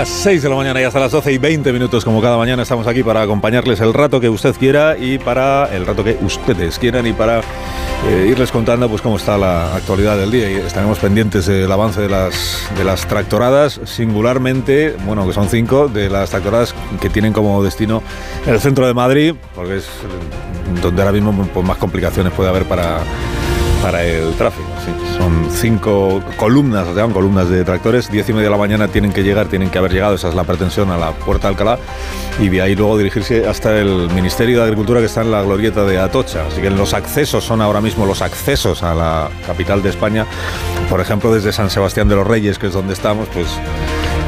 Las 6 de la mañana y hasta las 12 y 20 minutos, como cada mañana, estamos aquí para acompañarles el rato que usted quiera y para el rato que ustedes quieran y para eh, irles contando pues cómo está la actualidad del día. Y estaremos pendientes del avance de las, de las tractoradas, singularmente, bueno, que son cinco, de las tractoradas que tienen como destino el centro de Madrid, porque es donde ahora mismo pues, más complicaciones puede haber para, para el tráfico. Sí. Son cinco columnas, se llaman columnas de tractores. Diez y media de la mañana tienen que llegar, tienen que haber llegado, esa es la pretensión, a la Puerta de Alcalá. Y de ahí luego dirigirse hasta el Ministerio de Agricultura que está en la glorieta de Atocha. Así que los accesos son ahora mismo los accesos a la capital de España. Por ejemplo, desde San Sebastián de los Reyes, que es donde estamos, pues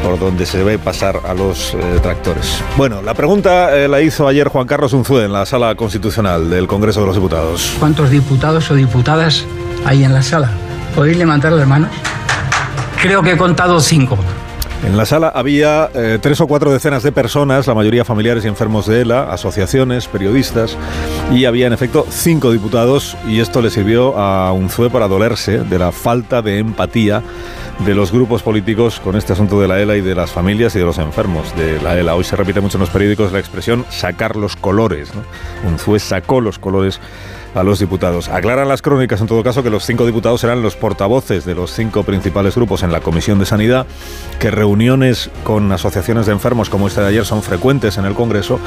por donde se ve pasar a los eh, tractores. Bueno, la pregunta eh, la hizo ayer Juan Carlos Unzué en la sala constitucional del Congreso de los Diputados. ¿Cuántos diputados o diputadas hay en la sala? ¿Podéis levantar las manos? Creo que he contado cinco. En la sala había eh, tres o cuatro decenas de personas, la mayoría familiares y enfermos de ELA, asociaciones, periodistas, y había en efecto cinco diputados y esto le sirvió a Unzué para dolerse de la falta de empatía de los grupos políticos con este asunto de la ELA y de las familias y de los enfermos de la ELA. Hoy se repite mucho en los periódicos la expresión sacar los colores. ¿no? Unzué sacó los colores a los diputados. Aclaran las crónicas, en todo caso, que los cinco diputados serán los portavoces de los cinco principales grupos en la Comisión de Sanidad, que reuniones con asociaciones de enfermos como esta de ayer son frecuentes en el Congreso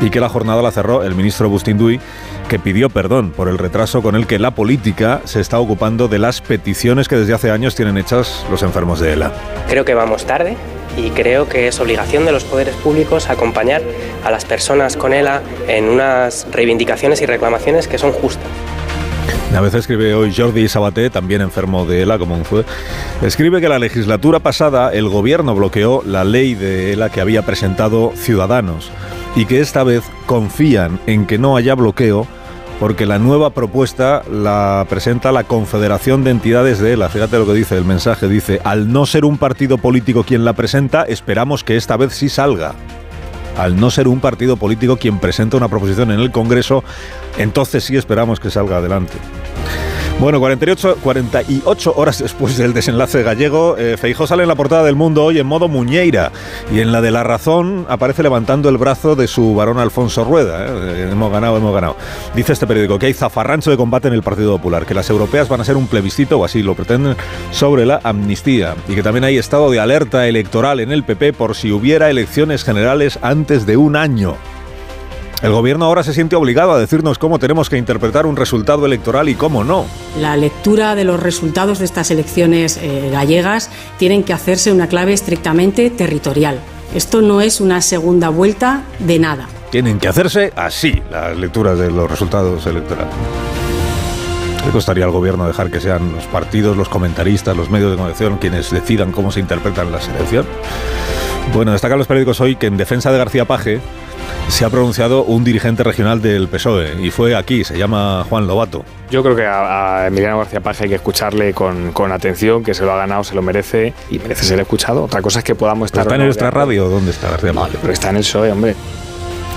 y que la jornada la cerró el ministro Bustín Duy, que pidió perdón por el retraso con el que la política se está ocupando de las peticiones que desde hace años tienen hechas los enfermos de ELA. Creo que vamos tarde y creo que es obligación de los poderes públicos acompañar a las personas con ELA en unas reivindicaciones y reclamaciones que son justas. A veces escribe hoy Jordi Sabaté, también enfermo de ELA, como fue. Escribe que la legislatura pasada el gobierno bloqueó la ley de ELA que había presentado Ciudadanos y que esta vez confían en que no haya bloqueo porque la nueva propuesta la presenta la Confederación de Entidades de ELA. Fíjate lo que dice el mensaje, dice, al no ser un partido político quien la presenta, esperamos que esta vez sí salga. Al no ser un partido político quien presenta una proposición en el Congreso, entonces sí esperamos que salga adelante. Bueno, 48, 48 horas después del desenlace gallego, eh, Feijó sale en la portada del Mundo hoy en modo muñeira y en la de La Razón aparece levantando el brazo de su varón Alfonso Rueda. Eh, hemos ganado, hemos ganado. Dice este periódico que hay zafarrancho de combate en el Partido Popular, que las europeas van a ser un plebiscito, o así lo pretenden, sobre la amnistía y que también hay estado de alerta electoral en el PP por si hubiera elecciones generales antes de un año. El gobierno ahora se siente obligado a decirnos cómo tenemos que interpretar un resultado electoral y cómo no. La lectura de los resultados de estas elecciones eh, gallegas tienen que hacerse una clave estrictamente territorial. Esto no es una segunda vuelta de nada. Tienen que hacerse así las lecturas de los resultados electorales. ¿Le costaría al gobierno dejar que sean los partidos, los comentaristas, los medios de comunicación quienes decidan cómo se interpretan las elecciones? Bueno, destacan los periódicos hoy que en defensa de García Paje se ha pronunciado un dirigente regional del PSOE y fue aquí, se llama Juan Lobato. Yo creo que a, a Emiliano García Paje hay que escucharle con, con, atención, que se lo ha ganado, se lo merece y merece ser escuchado. Otra cosa es que podamos estar... ¿Está en nuestra radio? ¿Dónde está García Paje? No, pero está en el PSOE, hombre.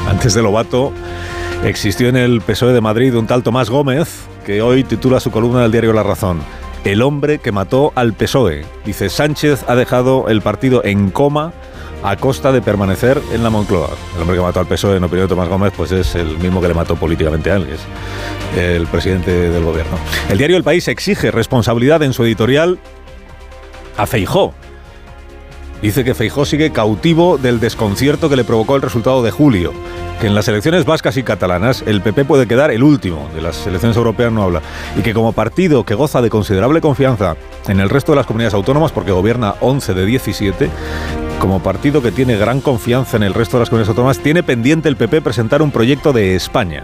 Antes de Lobato existió en el PSOE de Madrid un tal Tomás Gómez que hoy titula su columna del diario La Razón. El hombre que mató al PSOE. Dice, Sánchez ha dejado el partido en coma a costa de permanecer en la Moncloa. El hombre que mató al PSOE, en opinión de Tomás Gómez, pues es el mismo que le mató políticamente a él, que es el presidente del gobierno. El diario El País exige responsabilidad en su editorial a Feijó. Dice que Feijó sigue cautivo del desconcierto que le provocó el resultado de julio. Que en las elecciones vascas y catalanas el PP puede quedar el último, de las elecciones europeas no habla, y que como partido que goza de considerable confianza en el resto de las comunidades autónomas, porque gobierna 11 de 17, como partido que tiene gran confianza en el resto de las comunidades autónomas, tiene pendiente el PP presentar un proyecto de España.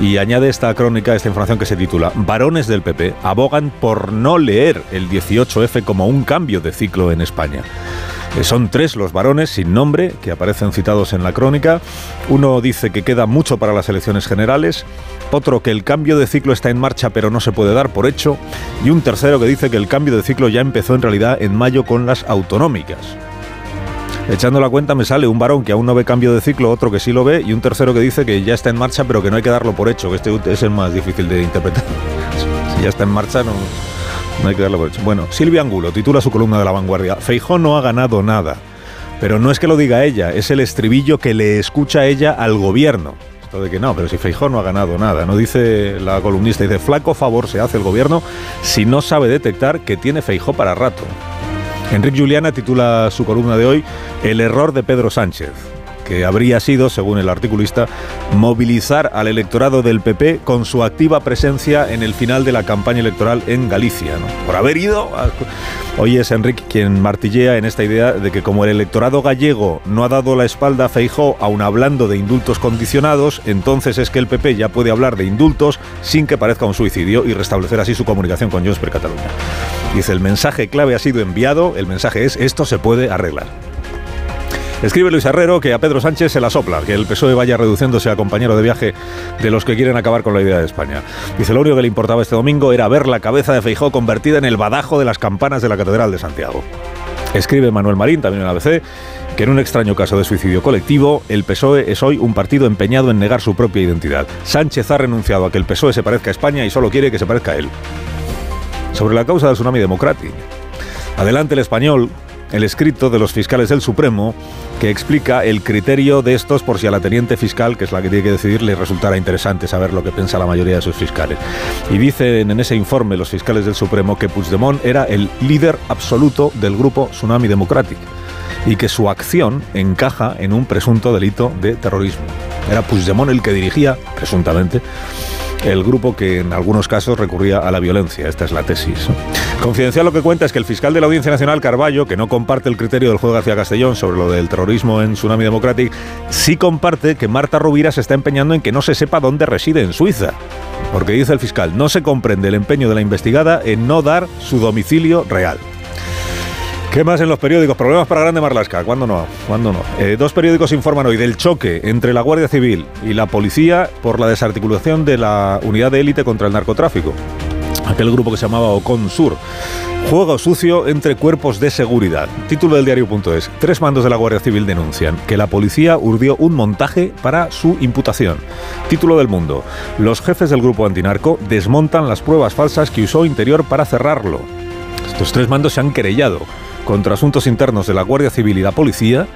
Y añade esta crónica, esta información que se titula Varones del PP abogan por no leer el 18F como un cambio de ciclo en España. Eh, son tres los varones sin nombre que aparecen citados en la crónica. Uno dice que queda mucho para las elecciones generales, otro que el cambio de ciclo está en marcha pero no se puede dar por hecho, y un tercero que dice que el cambio de ciclo ya empezó en realidad en mayo con las autonómicas. Echando la cuenta me sale un varón que aún no ve cambio de ciclo, otro que sí lo ve y un tercero que dice que ya está en marcha pero que no hay que darlo por hecho, que este es el más difícil de interpretar. Si ya está en marcha no, no hay que darlo por hecho. Bueno, Silvia Angulo titula su columna de la vanguardia. Feijó no ha ganado nada. Pero no es que lo diga ella, es el estribillo que le escucha ella al gobierno. Esto de que no, pero si Feijó no ha ganado nada. No dice la columnista, dice, flaco favor se hace el gobierno si no sabe detectar que tiene Feijó para rato. Enrique Juliana titula su columna de hoy El error de Pedro Sánchez que habría sido, según el articulista, movilizar al electorado del PP con su activa presencia en el final de la campaña electoral en Galicia. Por haber ido... Hoy es Enrique quien martillea en esta idea de que como el electorado gallego no ha dado la espalda a Feijó, aun hablando de indultos condicionados, entonces es que el PP ya puede hablar de indultos sin que parezca un suicidio y restablecer así su comunicación con Junts per Cataluña. Dice, el mensaje clave ha sido enviado, el mensaje es, esto se puede arreglar. Escribe Luis Herrero que a Pedro Sánchez se la sopla, que el PSOE vaya reduciéndose a compañero de viaje de los que quieren acabar con la idea de España. Dice, lo único que le importaba este domingo era ver la cabeza de Feijó convertida en el badajo de las campanas de la Catedral de Santiago. Escribe Manuel Marín, también en ABC, que en un extraño caso de suicidio colectivo, el PSOE es hoy un partido empeñado en negar su propia identidad. Sánchez ha renunciado a que el PSOE se parezca a España y solo quiere que se parezca a él. Sobre la causa del tsunami democrático. Adelante el español, el escrito de los fiscales del Supremo que explica el criterio de estos por si a la teniente fiscal, que es la que tiene que decidir, le resultara interesante saber lo que piensa la mayoría de sus fiscales. Y dicen en ese informe los fiscales del Supremo que Puigdemont era el líder absoluto del grupo Tsunami Democratic y que su acción encaja en un presunto delito de terrorismo. Era Puigdemont el que dirigía, presuntamente, el grupo que en algunos casos recurría a la violencia. Esta es la tesis. Confidencial lo que cuenta es que el fiscal de la Audiencia Nacional, Carballo, que no comparte el criterio del juez García Castellón sobre lo del terrorismo en Tsunami Democratic, sí comparte que Marta Rubira se está empeñando en que no se sepa dónde reside en Suiza. Porque dice el fiscal, no se comprende el empeño de la investigada en no dar su domicilio real. ¿Qué más en los periódicos? Problemas para Grande Marlasca. ¿Cuándo no? ¿Cuándo no? Eh, dos periódicos informan hoy del choque entre la Guardia Civil y la policía por la desarticulación de la unidad de élite contra el narcotráfico. Aquel grupo que se llamaba Ocon Sur. Juego sucio entre cuerpos de seguridad. Título del diario.es. Tres mandos de la Guardia Civil denuncian que la policía urdió un montaje para su imputación. Título del mundo. Los jefes del grupo antinarco desmontan las pruebas falsas que usó Interior para cerrarlo. Estos tres mandos se han querellado contra asuntos internos de la Guardia Civil y la Policía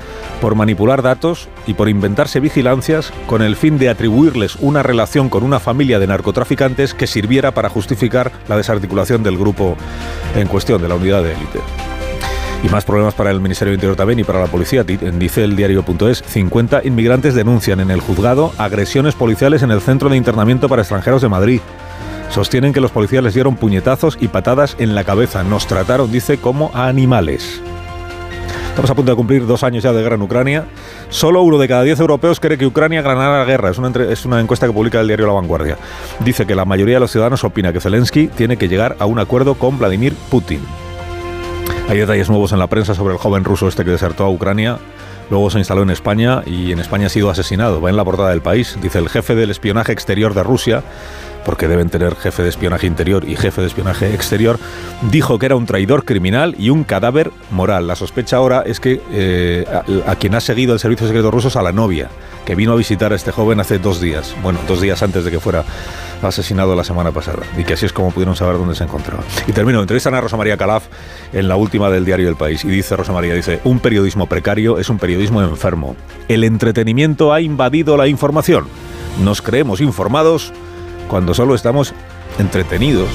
por manipular datos y por inventarse vigilancias con el fin de atribuirles una relación con una familia de narcotraficantes que sirviera para justificar la desarticulación del grupo en cuestión, de la unidad de élite. Y más problemas para el Ministerio de Interior también y para la policía. Dice el diario.es, 50 inmigrantes denuncian en el juzgado agresiones policiales en el Centro de Internamiento para Extranjeros de Madrid. Sostienen que los policías les dieron puñetazos y patadas en la cabeza. Nos trataron, dice, como a animales. Estamos a punto de cumplir dos años ya de guerra en Ucrania. Solo uno de cada diez europeos cree que Ucrania ganará la guerra. Es una, es una encuesta que publica el diario La Vanguardia. Dice que la mayoría de los ciudadanos opina que Zelensky tiene que llegar a un acuerdo con Vladimir Putin. Hay detalles nuevos en la prensa sobre el joven ruso este que desertó a Ucrania. Luego se instaló en España y en España ha sido asesinado. Va en la portada del país. Dice el jefe del espionaje exterior de Rusia porque deben tener jefe de espionaje interior y jefe de espionaje exterior, dijo que era un traidor criminal y un cadáver moral. La sospecha ahora es que eh, a, quien ha seguido el servicio secreto ruso es a la novia, que vino a visitar a este joven hace dos días, bueno, dos días antes de que fuera asesinado la semana pasada, y que así es como pudieron saber dónde se encontraba. Y termino, entrevistan a Rosa María Calaf en la última del diario El País, y dice Rosa María, dice, un periodismo precario es un periodismo enfermo. El entretenimiento ha invadido la información. Nos creemos informados cuando solo estamos entretenidos.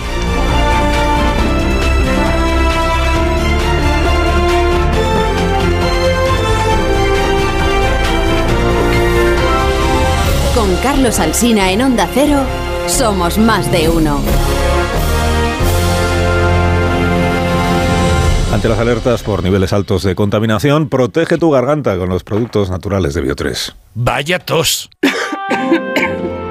Con Carlos Alsina en Onda Cero, somos más de uno. Ante las alertas por niveles altos de contaminación, protege tu garganta con los productos naturales de Bio3. Vaya tos.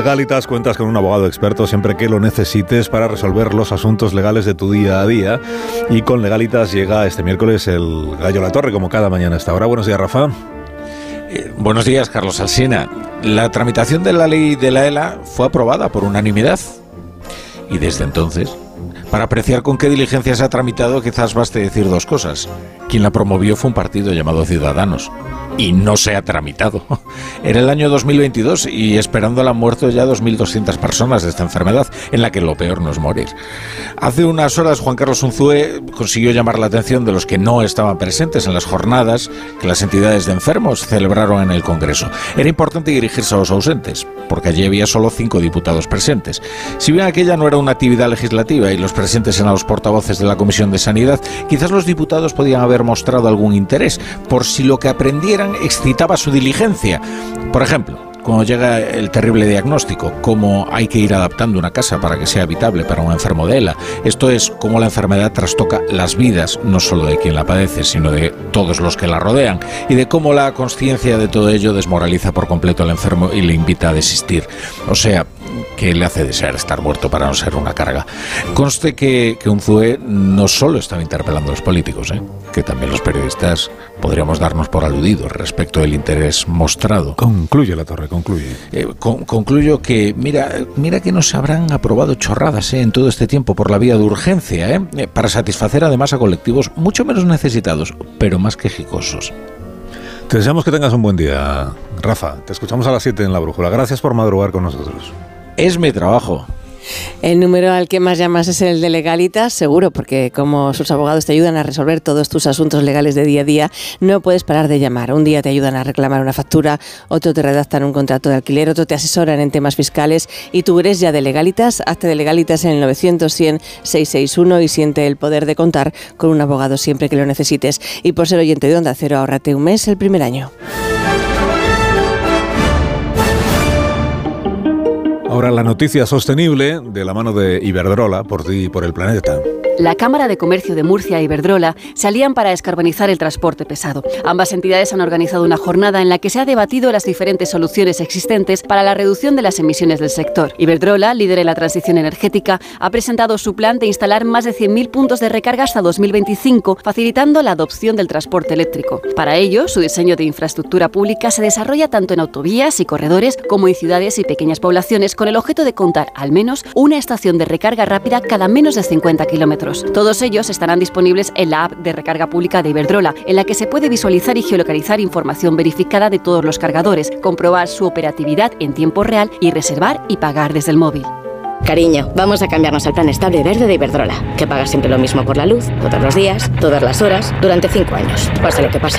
Legalitas cuentas con un abogado experto siempre que lo necesites para resolver los asuntos legales de tu día a día. Y con Legalitas llega este miércoles el Gallo La Torre, como cada mañana a esta hora. Buenos días, Rafa. Eh, buenos días, Carlos Alsina. La tramitación de la ley de la ELA fue aprobada por unanimidad. Y desde entonces, para apreciar con qué diligencia se ha tramitado, quizás baste decir dos cosas. Quien la promovió fue un partido llamado Ciudadanos, y no se ha tramitado. Era el año 2022 y esperando han muerto ya 2.200 personas de esta enfermedad, en la que lo peor no es morir. Hace unas horas Juan Carlos Unzúe consiguió llamar la atención de los que no estaban presentes en las jornadas que las entidades de enfermos celebraron en el Congreso. Era importante dirigirse a los ausentes, porque allí había solo cinco diputados presentes. Si bien aquella no era una actividad legislativa y los presentes eran los portavoces de la Comisión de Sanidad, quizás los diputados podían haber mostrado algún interés por si lo que aprendieran excitaba su diligencia. Por ejemplo, cuando llega el terrible diagnóstico, cómo hay que ir adaptando una casa para que sea habitable para un enfermo de ELA. Esto es cómo la enfermedad trastoca las vidas, no solo de quien la padece, sino de todos los que la rodean, y de cómo la conciencia de todo ello desmoraliza por completo al enfermo y le invita a desistir. O sea, que le hace desear estar muerto para no ser una carga. Conste que, que Unzue no solo estaba interpelando a los políticos, ¿eh? que también los periodistas podríamos darnos por aludidos respecto del interés mostrado. Concluye la torre, concluye. Eh, concluyo que, mira, mira que no se habrán aprobado chorradas ¿eh? en todo este tiempo por la vía de urgencia, ¿eh? ¿eh? para satisfacer además a colectivos mucho menos necesitados, pero más quejicosos. Te deseamos que tengas un buen día, Rafa. Te escuchamos a las 7 en la brújula. Gracias por madrugar con nosotros. Es mi trabajo. El número al que más llamas es el de Legalitas, seguro, porque como sus abogados te ayudan a resolver todos tus asuntos legales de día a día, no puedes parar de llamar. Un día te ayudan a reclamar una factura, otro te redactan un contrato de alquiler, otro te asesoran en temas fiscales y tú eres ya de Legalitas. Hazte de Legalitas en el 900 100 661 y siente el poder de contar con un abogado siempre que lo necesites. Y por ser oyente de Onda Cero, ahorrate un mes el primer año. Ahora la noticia sostenible de la mano de Iberdrola, por ti y por el planeta. La Cámara de Comercio de Murcia y Iberdrola se alían para descarbonizar el transporte pesado. Ambas entidades han organizado una jornada en la que se ha debatido las diferentes soluciones existentes para la reducción de las emisiones del sector. Iberdrola, líder en la transición energética, ha presentado su plan de instalar más de 100.000 puntos de recarga hasta 2025, facilitando la adopción del transporte eléctrico. Para ello, su diseño de infraestructura pública se desarrolla tanto en autovías y corredores como en ciudades y pequeñas poblaciones con el objeto de contar al menos una estación de recarga rápida cada menos de 50 kilómetros. Todos ellos estarán disponibles en la app de recarga pública de Iberdrola, en la que se puede visualizar y geolocalizar información verificada de todos los cargadores, comprobar su operatividad en tiempo real y reservar y pagar desde el móvil. Cariño, vamos a cambiarnos al plan estable verde de Iberdrola, que paga siempre lo mismo por la luz, todos los días, todas las horas, durante cinco años, pase lo que pase.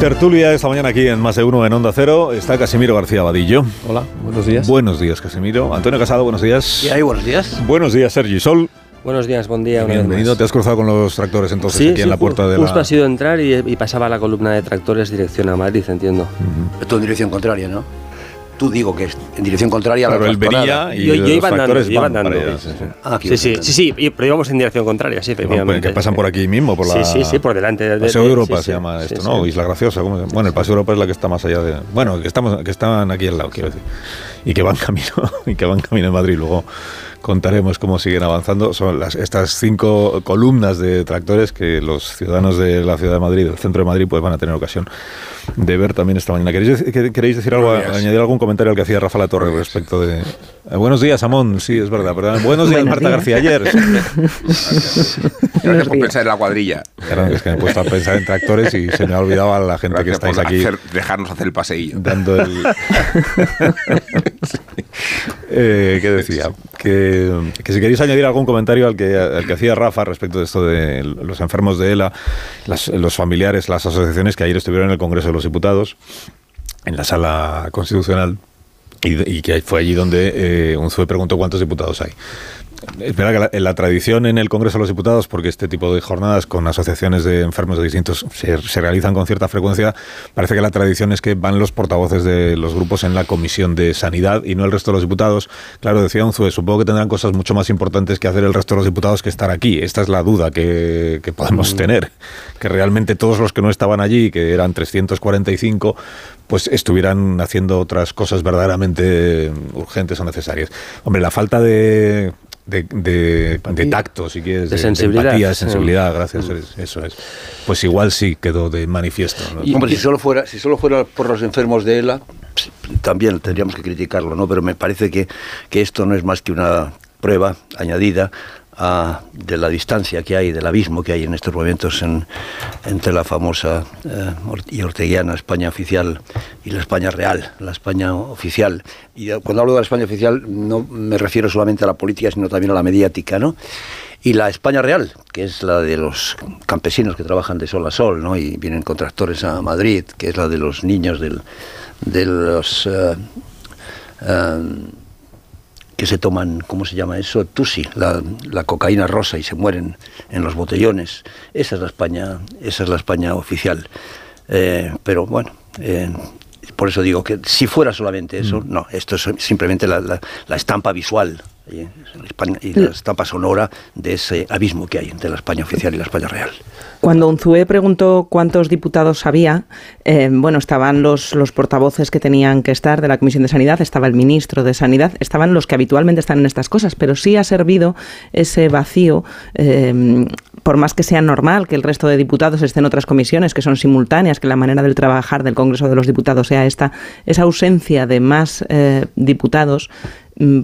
Tertulia esta mañana aquí en Más de Uno en Onda Cero está Casimiro García Vadillo. Hola, buenos días. Buenos días, Casimiro. Antonio Casado, buenos días. ¿Y ahí, buenos días? Buenos días, Sergi Sol. Buenos días, buen día. Bienvenido. ¿Te has cruzado con los tractores entonces sí, aquí en la puerta de la...? justo ha sido entrar y, y, pasaba la columna de tractores dirección a Madrid, entiendo. Uh -huh. Esto en dirección contraria, ¿no? Tú digo que es en dirección contraria a la él venía y yo, yo iba andando, iba andando. sí, sí, sí, sí, pero íbamos en dirección contraria, sí, efectivamente. Que pasan por aquí mismo, por la... Sí, sí, sí, por delante. De, Paseo de, Europa se llama esto, ¿no? Isla Graciosa. ¿cómo se Bueno, el Paseo de Europa es la que está más allá de... Bueno, que, estamos, que están aquí al lado, quiero decir. Y que van camino, y que van camino en Madrid. Luego contaremos cómo siguen avanzando. Son las, estas cinco columnas de tractores que los ciudadanos de la ciudad de Madrid, del centro de Madrid, pues van a tener ocasión de ver también esta mañana. ¿Queréis, queréis decir algo, añadir algún comentario al que hacía Rafa La Torre respecto de... Eh, buenos días, Amón, sí, es verdad. Buenos días, Marta García, ayer. Gracias por pensar en la cuadrilla. Claro, es que me he puesto a pensar en tractores y se me ha olvidado a la gente que estáis aquí. dejarnos hacer el paseillo. Dando el... Eh, ¿Qué decía? Que, si queréis añadir algún comentario al que, al que hacía Rafa respecto de esto de los enfermos de ELA, los familiares, las asociaciones que ayer estuvieron en el Congreso de los Diputados, en la sala constitucional, y, que fue allí donde eh, un preguntó cuántos diputados hay. Es verdad que la, tradición en el Congreso de los Diputados, porque este tipo de jornadas con asociaciones de enfermos de distintos se, realizan con cierta frecuencia, parece que la tradición es que van los portavoces de los grupos en la Comisión de Sanidad y no el resto de los diputados. Claro, decía Unzue, supongo que tendrán cosas mucho más importantes que hacer el resto de los diputados que estar aquí. Esta es la duda que, podemos mm. tener, que realmente todos los que no estaban allí, que eran 345, pues estuvieran haciendo otras cosas verdaderamente urgentes o necesarias. Hombre, la falta de de, de, tacto, si quieres, de, sensibilidad. empatía, de sensibilidad, gracias, mm. eso es. Pues igual sí quedó de manifiesto. hombre, si solo, fuera, si solo fuera por los enfermos de ELA, también tendríamos que criticarlo, ¿no? Pero me parece que, que esto no es más que una prueba añadida de la distancia que hay, del abismo que hay en estos momentos entre la famosa eh, y orteguiana España oficial y la España real, la España oficial. Y cuando hablo de la España oficial no me refiero solamente a la política, sino también a la mediática, ¿no? Y la España real, que es la de los campesinos que trabajan de sol a sol, ¿no? Y vienen con tractores a Madrid, que es la de los niños del, de los... Eh, eh, que se toman, ¿cómo se llama eso? Tusi, la, la, cocaína rosa y se mueren en los botellones. Esa es la España, esa es la España oficial. Eh, pero bueno, eh, por eso digo que si fuera solamente eso, mm. no, esto es simplemente la, la estampa visual y la estampa de ese abismo que hay entre la España oficial y la España real. Cuando Unzué preguntó cuántos diputados había, eh, bueno, estaban los, los portavoces que tenían que estar de la Comisión de Sanidad, estaba el ministro de Sanidad, estaban los que habitualmente están en estas cosas, pero sí ha servido ese vacío. Eh, por más que sea normal que el resto de diputados estén en otras comisiones que son simultáneas, que la manera del trabajar del Congreso de los Diputados sea esta, esa ausencia de más eh, diputados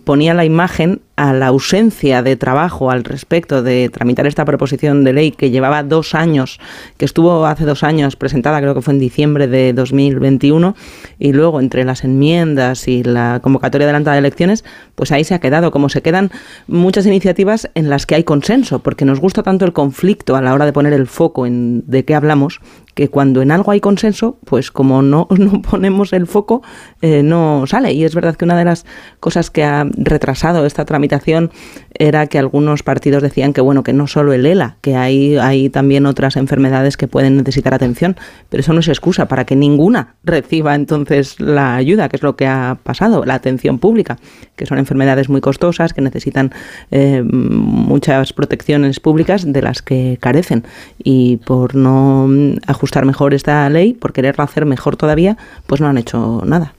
ponía la imagen a la ausencia de trabajo al respecto de tramitar esta proposición de ley que llevaba dos años, que estuvo hace dos años presentada, creo que fue en diciembre de 2021, y luego entre las enmiendas y la convocatoria adelantada de elecciones, pues ahí se ha quedado, como se quedan muchas iniciativas en las que hay consenso, porque nos gusta tanto el conflicto a la hora de poner el foco en de qué hablamos, que cuando en algo hay consenso, pues como no, no ponemos el foco, eh, no sale. Y es verdad que una de las cosas que ha retrasado esta tramitación era que algunos partidos decían que bueno, que no solo el ELA, que hay, hay también otras enfermedades que pueden necesitar atención, pero eso no es excusa para que ninguna reciba entonces la ayuda, que es lo que ha pasado, la atención pública, que son enfermedades muy costosas, que necesitan eh, muchas protecciones públicas de las que carecen. Y por no mejor esta ley, por quererla hacer mejor todavía, pues no han hecho nada.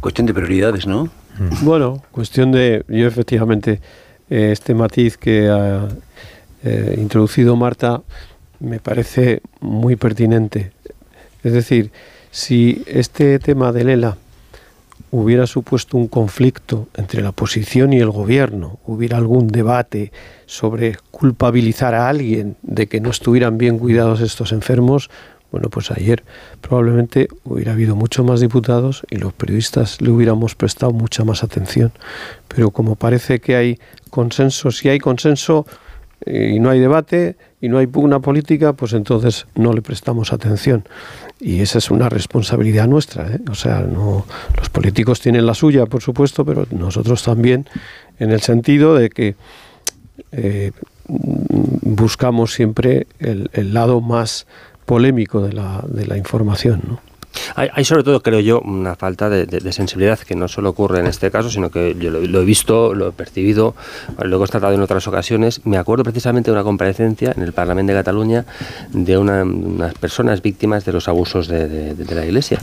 Cuestión de prioridades, ¿no? Mm. Bueno, cuestión de, yo efectivamente, eh, este matiz que ha eh, introducido Marta me parece muy pertinente. Es decir, si este tema de Lela hubiera supuesto un conflicto entre la oposición y el gobierno, hubiera algún debate sobre culpabilizar a alguien de que no estuvieran bien cuidados estos enfermos, bueno, pues ayer probablemente hubiera habido mucho más diputados y los periodistas le hubiéramos prestado mucha más atención. Pero como parece que hay consenso, si hay consenso eh, y no hay debate y no hay pugna política, pues entonces no le prestamos atención. Y esa es una responsabilidad nuestra. ¿eh? O sea, no, los políticos tienen la suya, por supuesto, pero nosotros también, en el sentido de que eh, buscamos siempre el, lado más polémico de la, de la información. Hay, sobre todo, creo yo, una falta de, sensibilidad que no solo ocurre en este caso, sino que yo lo, he visto, lo he percibido, lo he constatado en otras ocasiones. Me acuerdo precisamente de una comparecencia en el Parlamento de Cataluña de unas personas víctimas de los abusos de, la Iglesia.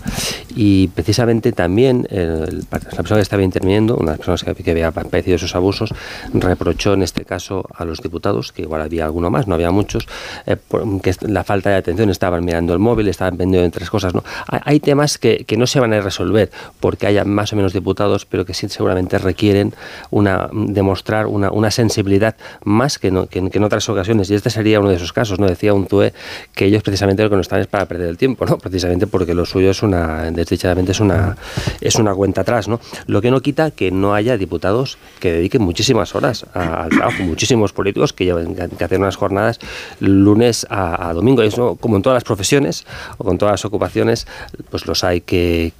Y precisamente también la persona que estaba interviniendo, una de las personas que, había padecido esos abusos, reprochó en este caso a los diputados, que igual había alguno más, no había muchos, eh, que la falta de atención, estaban mirando el móvil, estaban vendiendo en tres cosas. ¿no? hay temas que, no se van a resolver porque haya más o menos diputados, pero que sí seguramente requieren una, demostrar una, sensibilidad más que, que, en otras ocasiones. Y este sería uno de esos casos. ¿no? Decía un TUE que ellos precisamente lo que no están es para perder el tiempo, ¿no? precisamente porque lo suyo es una, desdichadamente es una, es una cuenta atrás. ¿no? Lo que no quita que no haya diputados que dediquen muchísimas horas al trabajo, muchísimos políticos que lleven que hacer unas jornadas lunes a, domingo. Eso, como en todas las profesiones o con todas las ocupaciones, pues los hay que,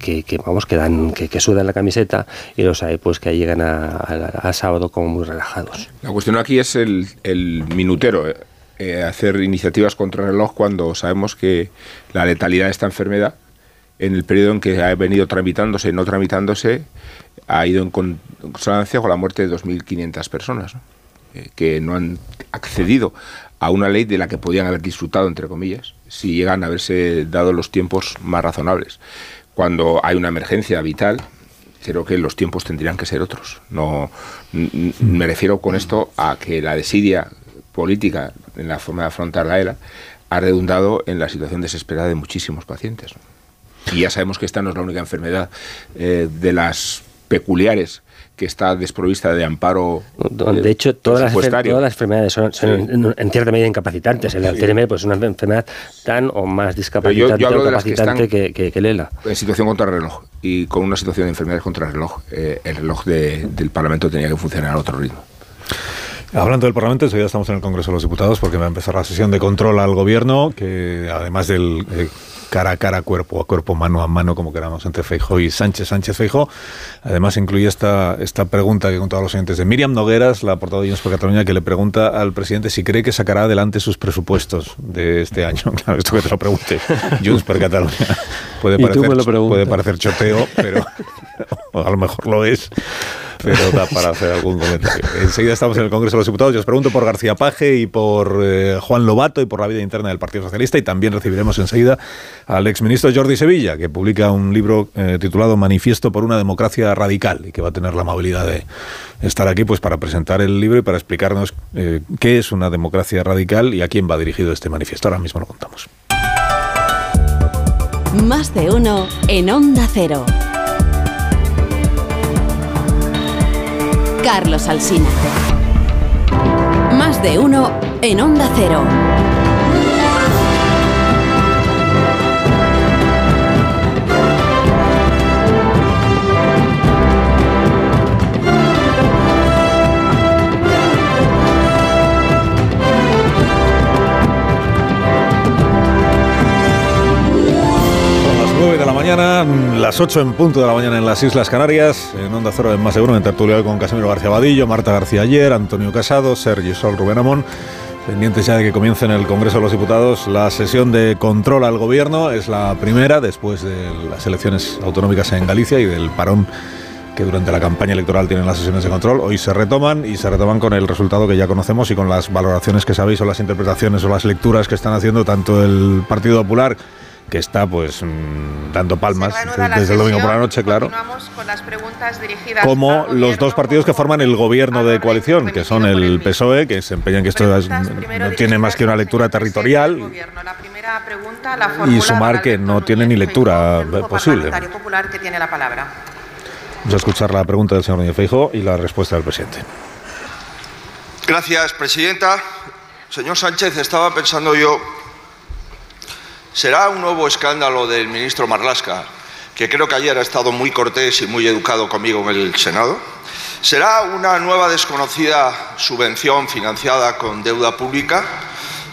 vamos que dan que, sudan la camiseta y los hay pues que llegan a, sábado como muy relajados. La cuestión aquí es el, minutero. Eh, eh, hacer iniciativas contra el reloj cuando sabemos que la letalidad de esta enfermedad en el periodo en que ha venido tramitándose y no tramitándose ha ido en consonancia con la muerte de 2.500 personas eh, que no han accedido a una ley de la que podían haber disfrutado, entre comillas, si llegan a haberse dado los tiempos más razonables. Cuando hay una emergencia vital, creo que los tiempos tendrían que ser otros. No me refiero con esto a que la desidia política en la forma de afrontar la ELA ha redundado en la situación desesperada de muchísimos pacientes. Y ya sabemos que esta no es la única enfermedad eh, de las peculiares que está desprovista de amparo. De hecho, todas las, todas las enfermedades son, en, cierta medida incapacitantes. El Alzheimer pues, es una enfermedad tan o más discapacitante o capacitante que, que, que, Lela. En situación contra reloj y con una situación de enfermedades contra reloj, eh, el reloj del Parlamento tenía que funcionar a otro ritmo. Hablando del Parlamento, enseguida estamos en el Congreso de los Diputados porque va a empezar la sesión de control al Gobierno, que además del eh, cara a cara, cuerpo a cuerpo, mano a mano, como queramos, entre Feijó y Sánchez. Sánchez Feijó, además incluye esta, esta pregunta que he contado a los oyentes de Miriam Nogueras, la portavoz de Junts por Cataluña, que le pregunta al presidente si cree que sacará adelante sus presupuestos de este año. Claro, esto que te lo pregunte Junts por Cataluña. Puede parecer, puede parecer choteo, pero a lo mejor lo es pero da para hacer algún comentario. Enseguida estamos en el Congreso de los Diputados. Yo os pregunto por García Paje y por eh, Juan Lobato y por la vida interna del Partido Socialista. Y también recibiremos enseguida al exministro Jordi Sevilla, que publica un libro eh, titulado Manifiesto por una democracia radical y que va a tener la amabilidad de estar aquí pues para presentar el libro y para explicarnos eh, qué es una democracia radical y a quién va dirigido este manifiesto. Ahora mismo lo contamos. Más de uno en Onda Cero. Carlos Alsina. Más de uno en Onda Cero. Mañana, las 8 en punto de la mañana en las Islas Canarias, en Onda Cero en más de uno, en tertulia con Casimiro García Vadillo, Marta García Ayer, Antonio Casado, Sergio Sol Rubén Amón. Pendientes ya de que comience en el Congreso de los Diputados la sesión de control al gobierno. Es la primera después de las elecciones autonómicas en Galicia y del parón que durante la campaña electoral tienen las sesiones de control. Hoy se retoman y se retoman con el resultado que ya conocemos y con las valoraciones que sabéis o las interpretaciones o las lecturas que están haciendo tanto el Partido Popular que está pues mm, dando palmas desde el domingo por la noche, claro. como los dos partidos que forman el gobierno de coalición, que son el PSOE, que se empeñan que esto no tiene más que una lectura territorial, y sumar que no tiene ni lectura posible. Vamos a escuchar la pregunta del señor Núñez Feijo y la respuesta del presidente. Gracias, presidenta. Señor Sánchez, estaba pensando yo ¿Será un nuevo escándalo del ministro Marlasca, que creo que ayer ha estado muy cortés y muy educado conmigo en el Senado? ¿Será una nueva desconocida subvención financiada con deuda pública?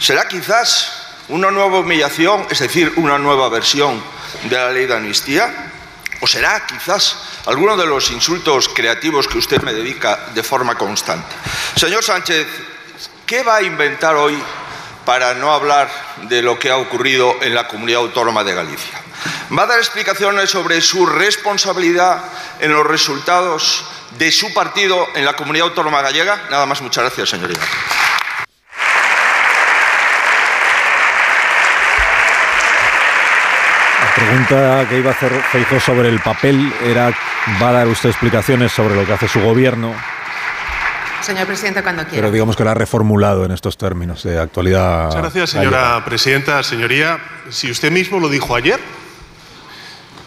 ¿Será quizás una nueva humillación, es decir, una nueva versión de la ley de amnistía? ¿O será quizás alguno de los insultos creativos que usted me dedica de forma constante? Señor Sánchez, ¿qué va a inventar hoy para no hablar de lo que ha ocurrido en la comunidad autónoma de Galicia. ¿Va a dar explicaciones sobre su responsabilidad en los resultados de su partido en la comunidad autónoma gallega? Nada más, muchas gracias, señoría. La pregunta que iba a hacer Feijóo sobre el papel era, ¿va a dar usted explicaciones sobre lo que hace su gobierno? Señor presidente, cuando quiera. Pero digamos que la ha reformulado en estos términos de actualidad. Muchas gracias, señora presidenta. Señoría, si usted mismo lo dijo ayer,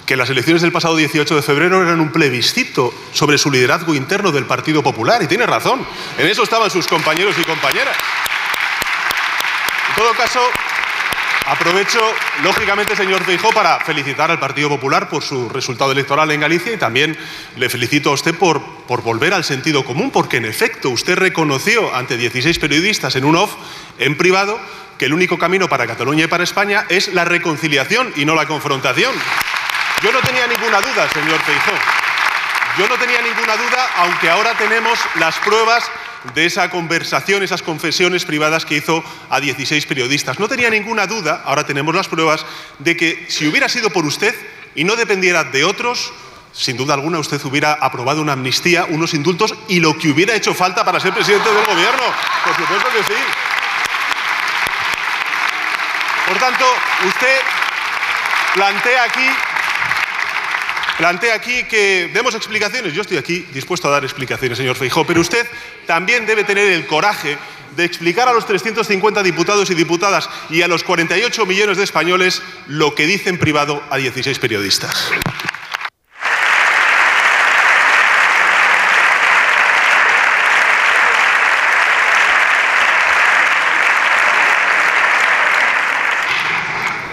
que las elecciones del pasado 18 de febrero eran un plebiscito sobre su liderazgo interno del Partido Popular, y tiene razón. En eso estaban sus compañeros y compañeras. En todo caso, Aprovecho, lógicamente, señor Feijó, para felicitar al Partido Popular por su resultado electoral en Galicia y también le felicito a usted por, por volver al sentido común, porque en efecto usted reconoció ante 16 periodistas en un off, en privado, que el único camino para Cataluña y para España es la reconciliación y no la confrontación. Yo no tenía ninguna duda, señor Feijó. Yo no tenía ninguna duda, aunque ahora tenemos las pruebas de esa conversación, esas confesiones privadas que hizo a 16 periodistas. No tenía ninguna duda, ahora tenemos las pruebas, de que si hubiera sido por usted y no dependiera de otros, sin duda alguna usted hubiera aprobado una amnistía, unos indultos y lo que hubiera hecho falta para ser presidente del gobierno. Por supuesto que sí. Por tanto, usted plantea aquí plantea aquí que demos explicaciones. Yo estoy aquí dispuesto a dar explicaciones, señor Feijó, pero usted también debe tener el coraje de explicar a los 350 diputados y diputadas y a los 48 millones de españoles lo que dice en privado a 16 periodistas.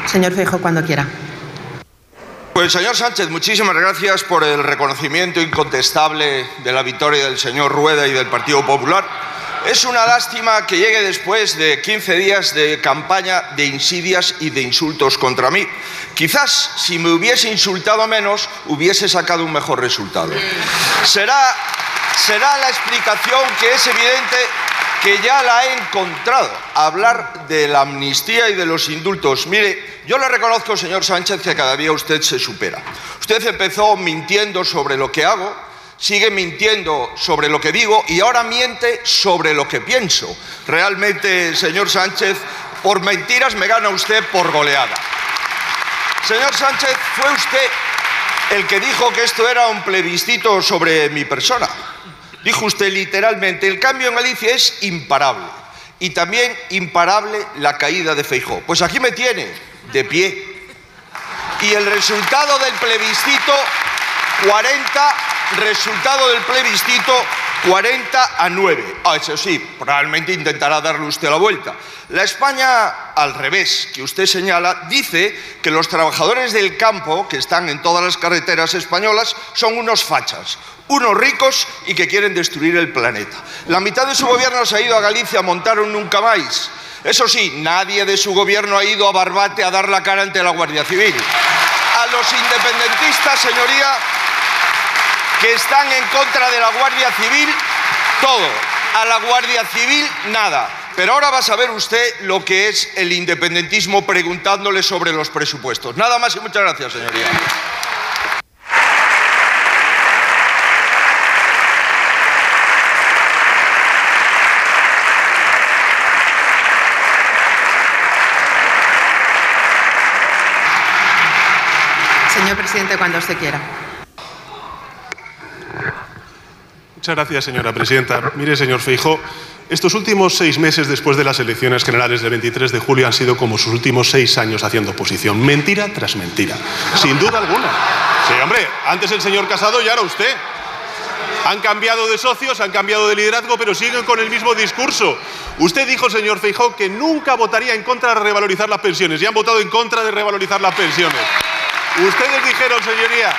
Señor Feijó, cuando quiera. Pues señor Sánchez, muchísimas gracias por el reconocimiento incontestable de la victoria del señor Rueda y del Partido Popular. Es una lástima que llegue después de 15 días de campaña de insidias y de insultos contra mí. Quizás si me hubiese insultado menos, hubiese sacado un mejor resultado. Será, será la explicación que es evidente que ya la he encontrado. Hablar de la amnistía y de los indultos. Mire, yo le reconozco, señor Sánchez, que cada día usted se supera. Usted empezó mintiendo sobre lo que hago, sigue mintiendo sobre lo que digo y ahora miente sobre lo que pienso. Realmente, señor Sánchez, por mentiras me gana usted por goleada. Señor Sánchez, fue usted el que dijo que esto era un plebiscito sobre mi persona. Dijo usted literalmente, el cambio en Galicia es imparable. Y también imparable la caída de Feijó. Pues aquí me tiene, de pie. Y el resultado del plebiscito, 40, resultado del plebiscito, 40 a 9. Ah, eso sí, probablemente intentará darle usted la vuelta. La España al revés, que usted señala, dice que los trabajadores del campo, que están en todas las carreteras españolas, son unos fachas, unos ricos y que quieren destruir el planeta. La mitad de su gobierno se ha ido a Galicia a montar un nunca más. Eso sí, nadie de su gobierno ha ido a Barbate a dar la cara ante la Guardia Civil. A los independentistas, señoría, que están en contra de la Guardia Civil, todo. A la Guardia Civil, nada. Pero ahora va a saber usted lo que es el independentismo preguntándole sobre los presupuestos. Nada más y muchas gracias, señoría. Señor presidente, cuando usted quiera. Muchas gracias, señora presidenta. Mire, señor Feijó, estos últimos seis meses después de las elecciones generales del 23 de julio han sido como sus últimos seis años haciendo oposición. Mentira tras mentira. Sin duda alguna. Sí, hombre, antes el señor Casado ya era usted. Han cambiado de socios, han cambiado de liderazgo, pero siguen con el mismo discurso. Usted dijo, señor Feijó, que nunca votaría en contra de revalorizar las pensiones y han votado en contra de revalorizar las pensiones. Ustedes dijeron, señoría,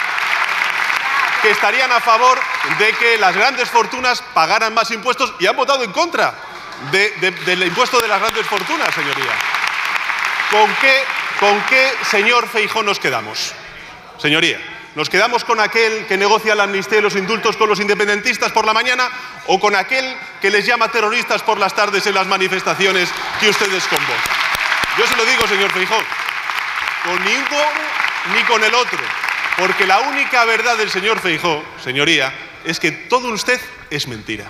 que estarían a favor de que las grandes fortunas pagaran más impuestos y han votado en contra del impuesto de las grandes fortunas, señoría. ¿Con qué, ¿Con qué, señor Feijó, nos quedamos? Señoría, ¿nos quedamos con aquel que negocia la amnistía y los indultos con los independentistas por la mañana o con aquel que les llama terroristas por las tardes en las manifestaciones que ustedes convocan? Yo se lo digo, señor Feijó, con ningún ni con el otro. Porque la única verdad del señor Feijó, señoría, es que todo usted es mentira.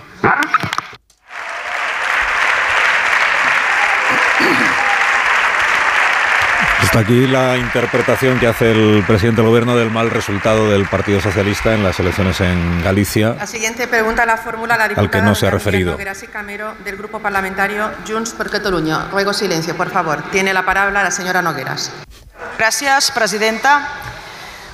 Hasta aquí la interpretación que hace el presidente del gobierno del mal resultado del Partido Socialista en las elecciones en Galicia. La siguiente pregunta la formula la diputada Al que no se ha referido. Nogueras y Camero del Grupo Parlamentario Junts per Catalunya. Ruego silencio, por favor. Tiene la palabra la señora Nogueras. Gràcies, presidenta.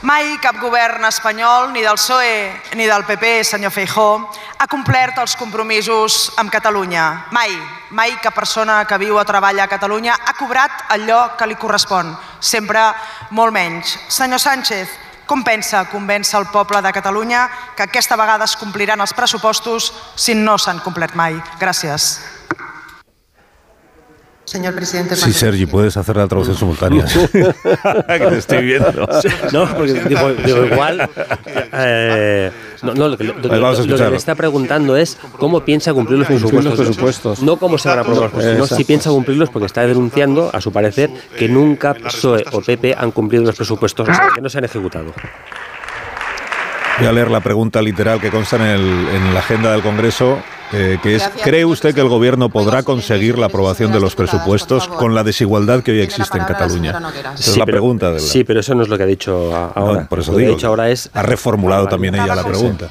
Mai cap govern espanyol, ni del PSOE ni del PP, senyor Feijó, ha complert els compromisos amb Catalunya. Mai, mai cap persona que viu o treballa a Catalunya ha cobrat allò que li correspon. Sempre molt menys. Senyor Sánchez, com pensa convèncer el poble de Catalunya que aquesta vegada es compliran els pressupostos si no s'han complert mai? Gràcies. Señor presidente, Sí, Sergi, puedes hacer la traducción simultánea. que te estoy viendo. No, porque digo, digo, igual. eh, no, no, lo que, lo- lo le está preguntando es cómo piensa cumplir los Cumplir los presupuestos. presupuestos. No cómo se van a aprobar los presupuestos, sino si piensa cumplirlos porque está denunciando, a su parecer, que nunca PSOE o PP han cumplido los presupuestos, o sea, que no se han ejecutado. Voy a leer la pregunta literal que consta en, el- en la agenda del Congreso, eh, que es, ¿cree usted que el Gobierno podrá conseguir la aprobación de los presupuestos con la desigualdad que hoy existe en Cataluña? Esa es Sí, la pero- pregunta. De la- Sí, pero eso no es lo que ha dicho ahora. No, por eso lo que digo. ha dicho ahora es. Ha reformulado también ella la pregunta.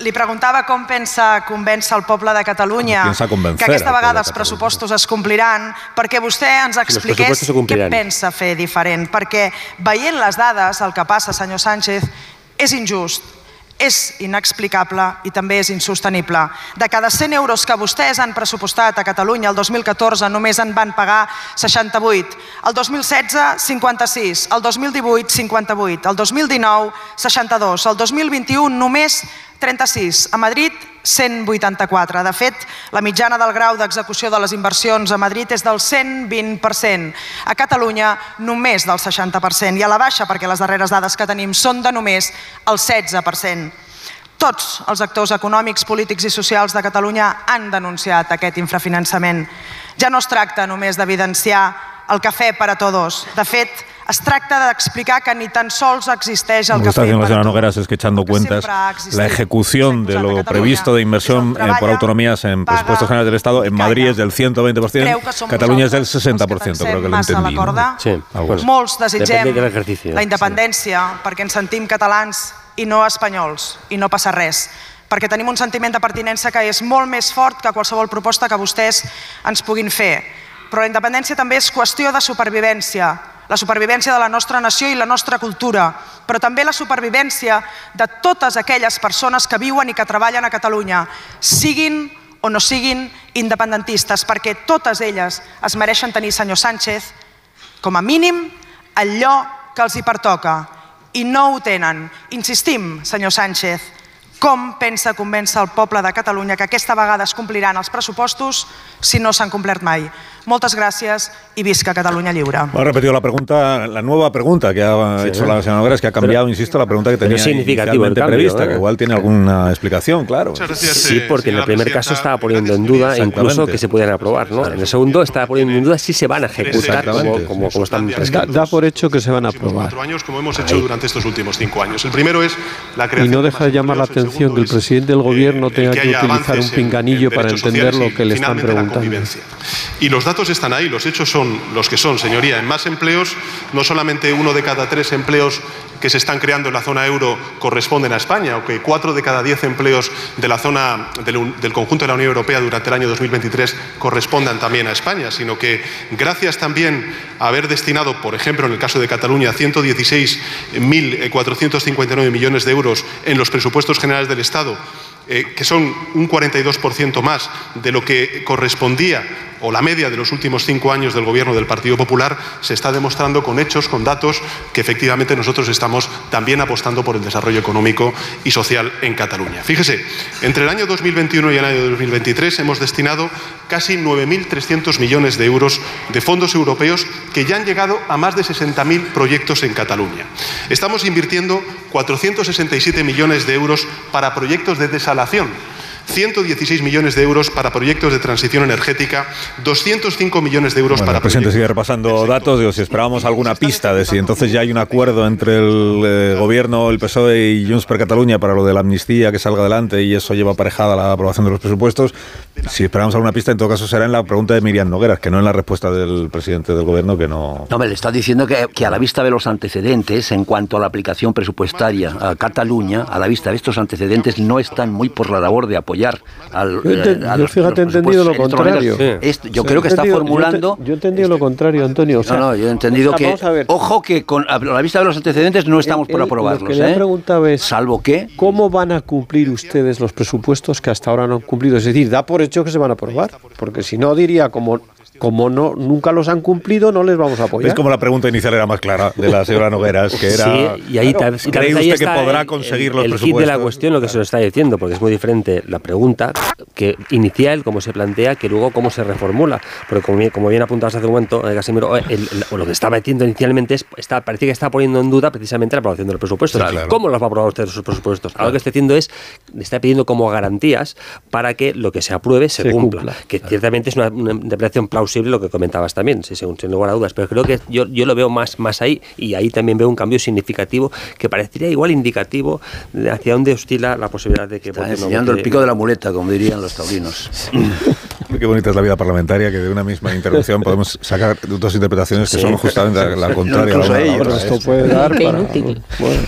Li preguntava com pensa convèncer el poble de Catalunya que aquesta vegada de els pressupostos es compliran perquè vostè ens expliqués se què pensa fer diferent. Perquè veient les dades, el que passa, senyor Sánchez, és injust, és inexplicable i també és insostenible. De cada 100 euros que vostès han pressupostat a Catalunya el 2014 només en van pagar 68, el 2016 56, el 2018 58, el 2019 62, el 2021 només 36, a Madrid 184. De fet, la mitjana del grau d'execució de les inversions a Madrid és del 120%, a Catalunya només del 60% i a la baixa, perquè les darreres dades que tenim són de només el 16%. Tots els actors econòmics, polítics i socials de Catalunya han denunciat aquest infrafinançament. Ja no es tracta només d'evidenciar el cafè per a tots. De fet, es tracta d'explicar que ni tan sols existeix el que está cafè haciendo la señora. Nogueras es que echando cuentas la ejecución de lo previsto de inversión eh, por autonomías en presupuestos generales del Estado en Madrid es del 120%, Creu que som Cataluña es del nosaltres 60%, creo que lo entendí. Sí. Molts desitgem de la independència perquè ens sentim catalans i no espanyols, i no passa res perquè tenim un sentiment de pertinença que és molt més fort que qualsevol proposta que vostès ens puguin fer. Però la independència també és qüestió de supervivència, la supervivència de la nostra nació i la nostra cultura, però també la supervivència de totes aquelles persones que viuen i que treballen a Catalunya, siguin o no siguin independentistes, perquè totes elles es mereixen tenir, senyor Sánchez, com a mínim, allò que els hi pertoca. I no ho tenen. Insistim, senyor Sánchez, com pensa convèncer el poble de Catalunya que aquesta vegada es compliran els pressupostos si no s'han complert mai. Moltes gràcies i visca Catalunya lliure. Ha repetido la pregunta, la nueva pregunta que ha Sí. hecho la señora Nogueras, que ha cambiado, insisto, la pregunta que tenía inicialmente cambio, prevista, ¿eh? que igual tiene alguna explicación, claro. Sí, porque en el primer caso estaba poniendo en duda incluso que se pudieran aprobar, ¿no? En el segundo estaba poniendo en duda si se van a ejecutar como, como, como están Da, prescritos. da por hecho que se van a aprobar. Cuatro años, como hemos hecho durante estos últimos cinco años. El primero es la Y creación no de deja de llamar la atención que el presidente del gobierno tenga que utilizar un pinganillo para entender lo que y le están preguntando. Y los datos están ahí, los hechos son los que son, señoría. En más empleos, no solamente uno de cada tres empleos que se están creando en la zona euro corresponden a España, o que cuatro de cada diez empleos de la zona del, un- del conjunto de la Unión Europea durante el año 2023 correspondan también a España, sino que gracias también a haber destinado, por ejemplo, en el caso de Cataluña, 116.459 millones de euros en los presupuestos generales del Estado, eh, que son un 42% más de lo que correspondía o la media de los últimos cinco años del gobierno del Partido Popular, se está demostrando con hechos, con datos, que efectivamente nosotros estamos también apostando por el desarrollo económico y social en Cataluña. Fíjese, entre el año 2021 y el año 2023 hemos destinado casi 9.300 millones de euros de fondos europeos que ya han llegado a más de 60.000 proyectos en Cataluña. Estamos invirtiendo 467 millones de euros para proyectos de desalación. 116 millones de euros para proyectos de transición energética, 205 millones de euros Bueno, para el presidente sigue repasando datos. Digo, si esperábamos alguna pista de si entonces ya hay un acuerdo entre el eh, gobierno, el PSOE y Junts per Cataluña para lo de la amnistía que salga adelante y eso lleva aparejada la aprobación de los presupuestos. Si esperamos alguna pista, en todo caso será en la pregunta de Miriam Nogueras, que no en la respuesta del presidente del gobierno, que no. No, me le está diciendo que, que a la vista de los antecedentes, en cuanto a la aplicación presupuestaria a Cataluña, a la vista de estos antecedentes, no están muy por la labor de apoyar al. Yo, enten- eh, a yo los- fíjate, he los entendido lo contrario. Esto- yo Sí. creo que está formulando. Yo he entendido lo contrario, Antonio. O sea, no, no, yo he entendido o sea, que. vamos a ver. Ojo que con, a la vista de los antecedentes no estamos por Él- aprobarlos. Lo que le ¿eh? he preguntado es, Salvo que. ¿cómo van a cumplir ustedes los presupuestos que hasta ahora no han cumplido? Es decir, da por hecho que se van a aprobar, porque si no diría como como no nunca los han cumplido, no les vamos a apoyar. Es como la pregunta inicial era más clara de la señora Nogueras, que era. Sí, y ahí, Claro, ¿Cree vez ahí usted que está podrá el- conseguir el, los el presupuestos? kit de la cuestión, lo que se lo está diciendo, porque es muy diferente la pregunta que inicial, cómo se plantea, que luego cómo se reformula. Porque como bien, como bien apuntabas hace un momento, eh, Casimiro, eh, el- el- lo que estaba diciendo inicialmente es, está, parece que está poniendo en duda precisamente la aprobación de los presupuestos. Claro. ¿Cómo los va a aprobar usted esos presupuestos? Ahora lo que está diciendo es, le está pidiendo como garantías para que lo que se apruebe se, Se cumpla. cumpla. Que ciertamente es una, una interpretación plausible lo que comentabas también, sí, sin, sin lugar a dudas. Pero creo que yo, yo lo veo más, más ahí y ahí también veo un cambio significativo que parecería igual indicativo de hacia dónde oscila la posibilidad de que Está vote o no enseñando el pico de la muleta, como dirían los taurinos. Qué bonita es la vida parlamentaria, que de una misma intervención podemos sacar dos interpretaciones que Sí. son justamente la, la contraria. La a la ellos. otra, Esto puede dar Qué para... inútil. Bueno.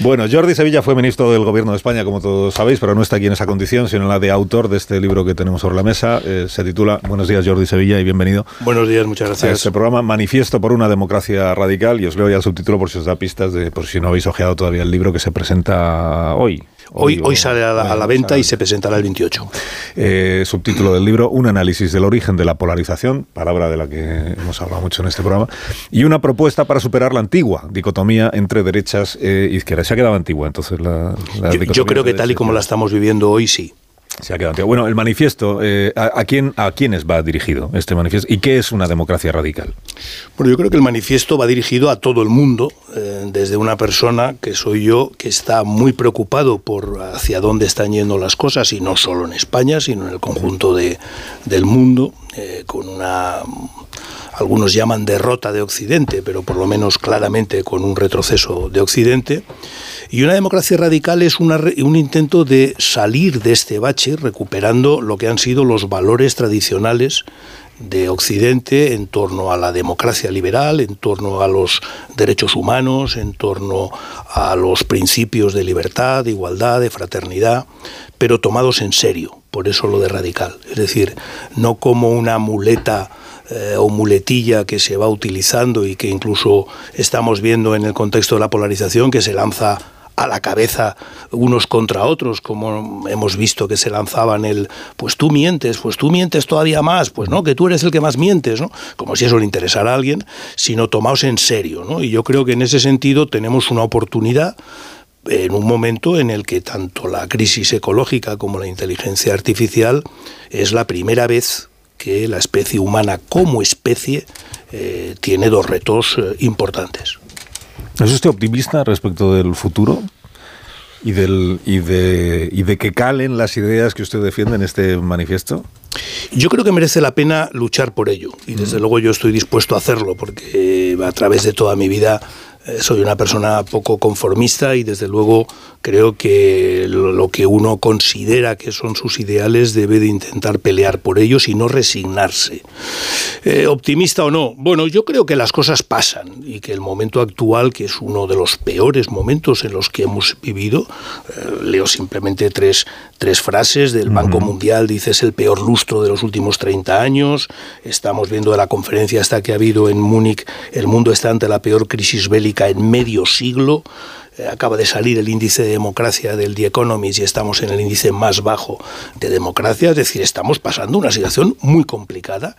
Bueno, Jordi Sevilla fue ministro del Gobierno de España, como todos sabéis, pero no está aquí en esa condición, sino en la de autor de este libro que tenemos sobre la mesa. Eh, se titula Buenos días, Jordi Sevilla, y bienvenido Buenos días, muchas a gracias. este programa Manifiesto por una democracia radical. Y os leo ya el subtítulo por si os da pistas, de, por si no habéis ojeado todavía el libro que se presenta hoy. Hoy, sale a la, a la venta sale. y se presentará el 28. Eh, subtítulo del libro, un análisis del origen de la polarización, palabra de la que hemos hablado mucho en este programa, y una propuesta para superar la antigua dicotomía entre derechas e izquierdas. Se ha quedado antigua, entonces la, la Yo, creo que tal y como la estamos viviendo hoy, sí. Se ha quedado. Bueno, el manifiesto, eh, ¿a, a quién, ¿a quiénes va dirigido este manifiesto? ¿Y qué es una democracia radical? Bueno, yo creo que el manifiesto va dirigido a todo el mundo, eh, desde una persona que soy yo, que está muy preocupado por hacia dónde están yendo las cosas, y no solo en España, sino en el conjunto de, del mundo, eh, con una algunos llaman derrota de Occidente, pero por lo menos claramente con un retroceso de Occidente. Y una democracia radical es una un intento de salir de este bache recuperando lo que han sido los valores tradicionales de Occidente en torno a la democracia liberal, en torno a los derechos humanos, en torno a los principios de libertad, de igualdad, de fraternidad, pero tomados en serio, por eso lo de radical. Es decir, no como una muleta eh, o muletilla que se va utilizando y que incluso estamos viendo en el contexto de la polarización que se lanza a la cabeza unos contra otros, como hemos visto que se lanzaban el, pues tú mientes, pues tú mientes todavía más, pues no, que tú eres el que más mientes, ¿no? Como si eso le interesara a alguien, sino tomaos en serio, ¿no? Y yo creo que en ese sentido tenemos una oportunidad en un momento en el que tanto la crisis ecológica como la inteligencia artificial es la primera vez que la especie humana como especie eh, tiene dos retos eh, importantes. ¿Es usted optimista respecto del futuro? Y, del, y, de, y de que calen las ideas que usted defiende en este manifiesto? Yo creo que merece la pena luchar por ello y desde luego yo estoy dispuesto a hacerlo porque a través de toda mi vida eh, soy una persona poco conformista y desde luego creo que lo, lo que uno considera que son sus ideales debe de intentar pelear por ellos y no resignarse. Eh, optimista o no, bueno, yo creo que las cosas pasan y que el momento actual, que es uno de los peores momentos en los que hemos vivido, eh, leo simplemente tres, tres frases del Banco Mundial, dice es el peor lustro de los últimos 30 años, estamos viendo de la conferencia hasta que ha habido en Múnich, el mundo está ante la peor crisis bélica en medio siglo, Eh, acaba de salir el índice de democracia del The Economist y estamos en el índice más bajo de democracia, es decir, estamos pasando una situación muy complicada.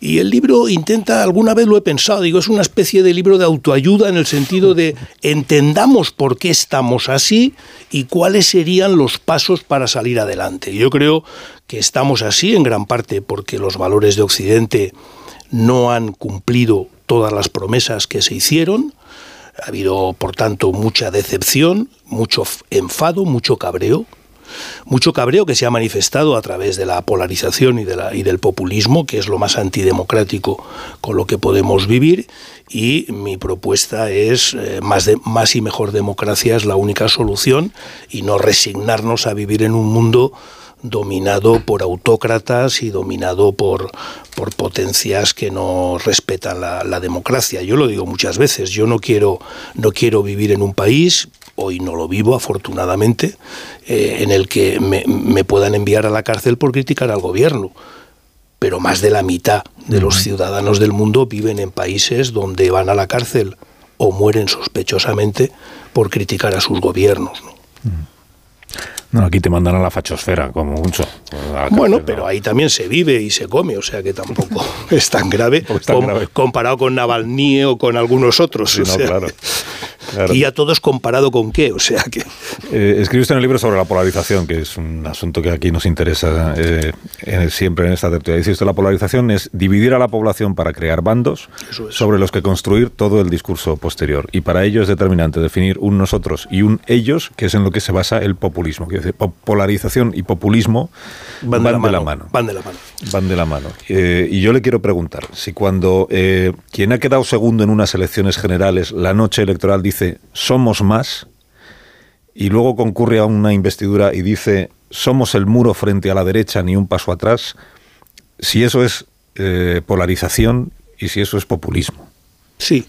Y el libro intenta, alguna vez lo he pensado, digo, es una especie de libro de autoayuda en el sentido de entendamos por qué estamos así y cuáles serían los pasos para salir adelante. Yo creo que estamos así en gran parte porque los valores de Occidente no han cumplido todas las promesas que se hicieron. Ha habido, por tanto, mucha decepción, mucho enfado, mucho cabreo. mucho cabreo que se ha manifestado a través de la polarización y, de la, y del populismo, que es lo más antidemocrático con lo que podemos vivir, y mi propuesta es eh, más, de, más y mejor democracia es la única solución y no resignarnos a vivir en un mundo dominado por autócratas y dominado por, por potencias que no respetan la, democracia. Yo lo digo muchas veces, yo no quiero, no quiero vivir en un país, hoy no lo vivo afortunadamente, eh, en el que me, me puedan enviar a la cárcel por criticar al gobierno pero más de la mitad de los ciudadanos del mundo viven en países donde van a la cárcel o mueren sospechosamente por criticar a sus gobiernos. No, aquí te mandan a la fachosfera, como mucho. Bueno, pero ahí también se vive y se come, o sea que tampoco es tan grave, comparado con Navalny o con algunos otros. claro. Y a todos comparado con qué, o sea que... Eh, escribe usted en el libro sobre la polarización, que es un asunto que aquí nos interesa eh, siempre en esta tertulia. Dice usted, la polarización es dividir a la población para crear bandos sobre los que construir todo el discurso posterior. Y para ello es determinante definir un nosotros y un ellos, que es en lo que se basa el populismo. Quiere decir, polarización y populismo van, de, la mano, Van de la mano. Van de la mano. Eh, y yo le quiero preguntar, si cuando quien ha quedado segundo en unas elecciones generales, la noche electoral dice somos más y luego concurre a una investidura y dice somos el muro frente a la derecha ni un paso atrás, si eso es eh, polarización y si eso es populismo. Sí,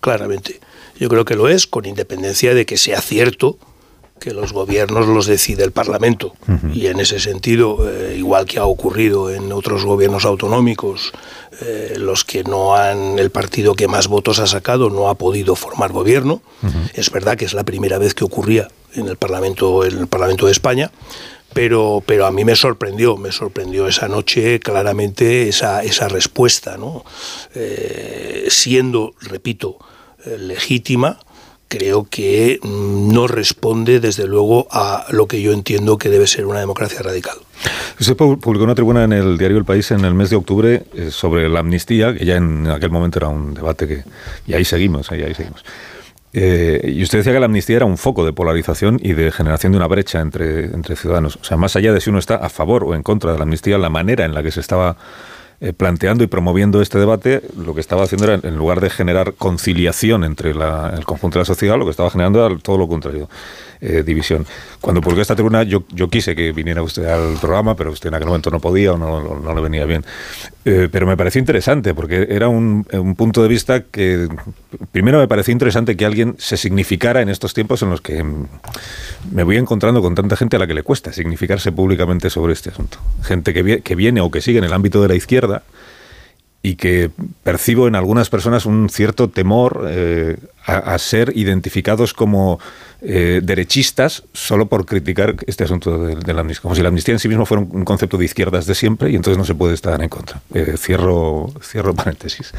claramente. Yo creo que lo es, con independencia de que sea cierto que los gobiernos los decide el Parlamento. Y en ese sentido, eh, igual que ha ocurrido en otros gobiernos autonómicos, eh, los que no han, el partido que más votos ha sacado no ha podido formar gobierno. Es verdad que es la primera vez que ocurría en el Parlamento, en el Parlamento de España. Pero, pero a mí me sorprendió, me sorprendió esa noche claramente esa, esa respuesta, ¿no? Eh, siendo, repito, legítima, creo que mm, no responde, desde luego, a lo que yo entiendo que debe ser una democracia radical. Usted publicó una tribuna en el diario El País en el mes de octubre eh, sobre la amnistía, que ya en aquel momento era un debate que... Y ahí seguimos, ahí, ahí seguimos. Eh, y usted decía que la amnistía era un foco de polarización y de generación de una brecha entre, entre ciudadanos. O sea, más allá de si uno está a favor o en contra de la amnistía, la manera en la que se estaba eh, planteando y promoviendo este debate, lo que estaba haciendo era, en lugar de generar conciliación entre el conjunto de la sociedad, lo que estaba generando era todo lo contrario. Eh, división. Cuando publiqué esta tribuna, yo, yo quise que viniera usted al programa, pero usted en aquel momento no podía o no, no le venía bien. Eh, pero me pareció interesante, porque era un, un, punto de vista que, primero me pareció interesante que alguien se significara en estos tiempos en los que me voy encontrando con tanta gente a la que le cuesta significarse públicamente sobre este asunto. Gente que, que viene o que sigue en el ámbito de la izquierda y que percibo en algunas personas un cierto temor eh, a, ser identificados como eh, derechistas solo por criticar este asunto de, la amnistía. Como si la amnistía en sí mismo fuera un, concepto de izquierdas de siempre y entonces no se puede estar en contra. Eh, cierro, cierro paréntesis.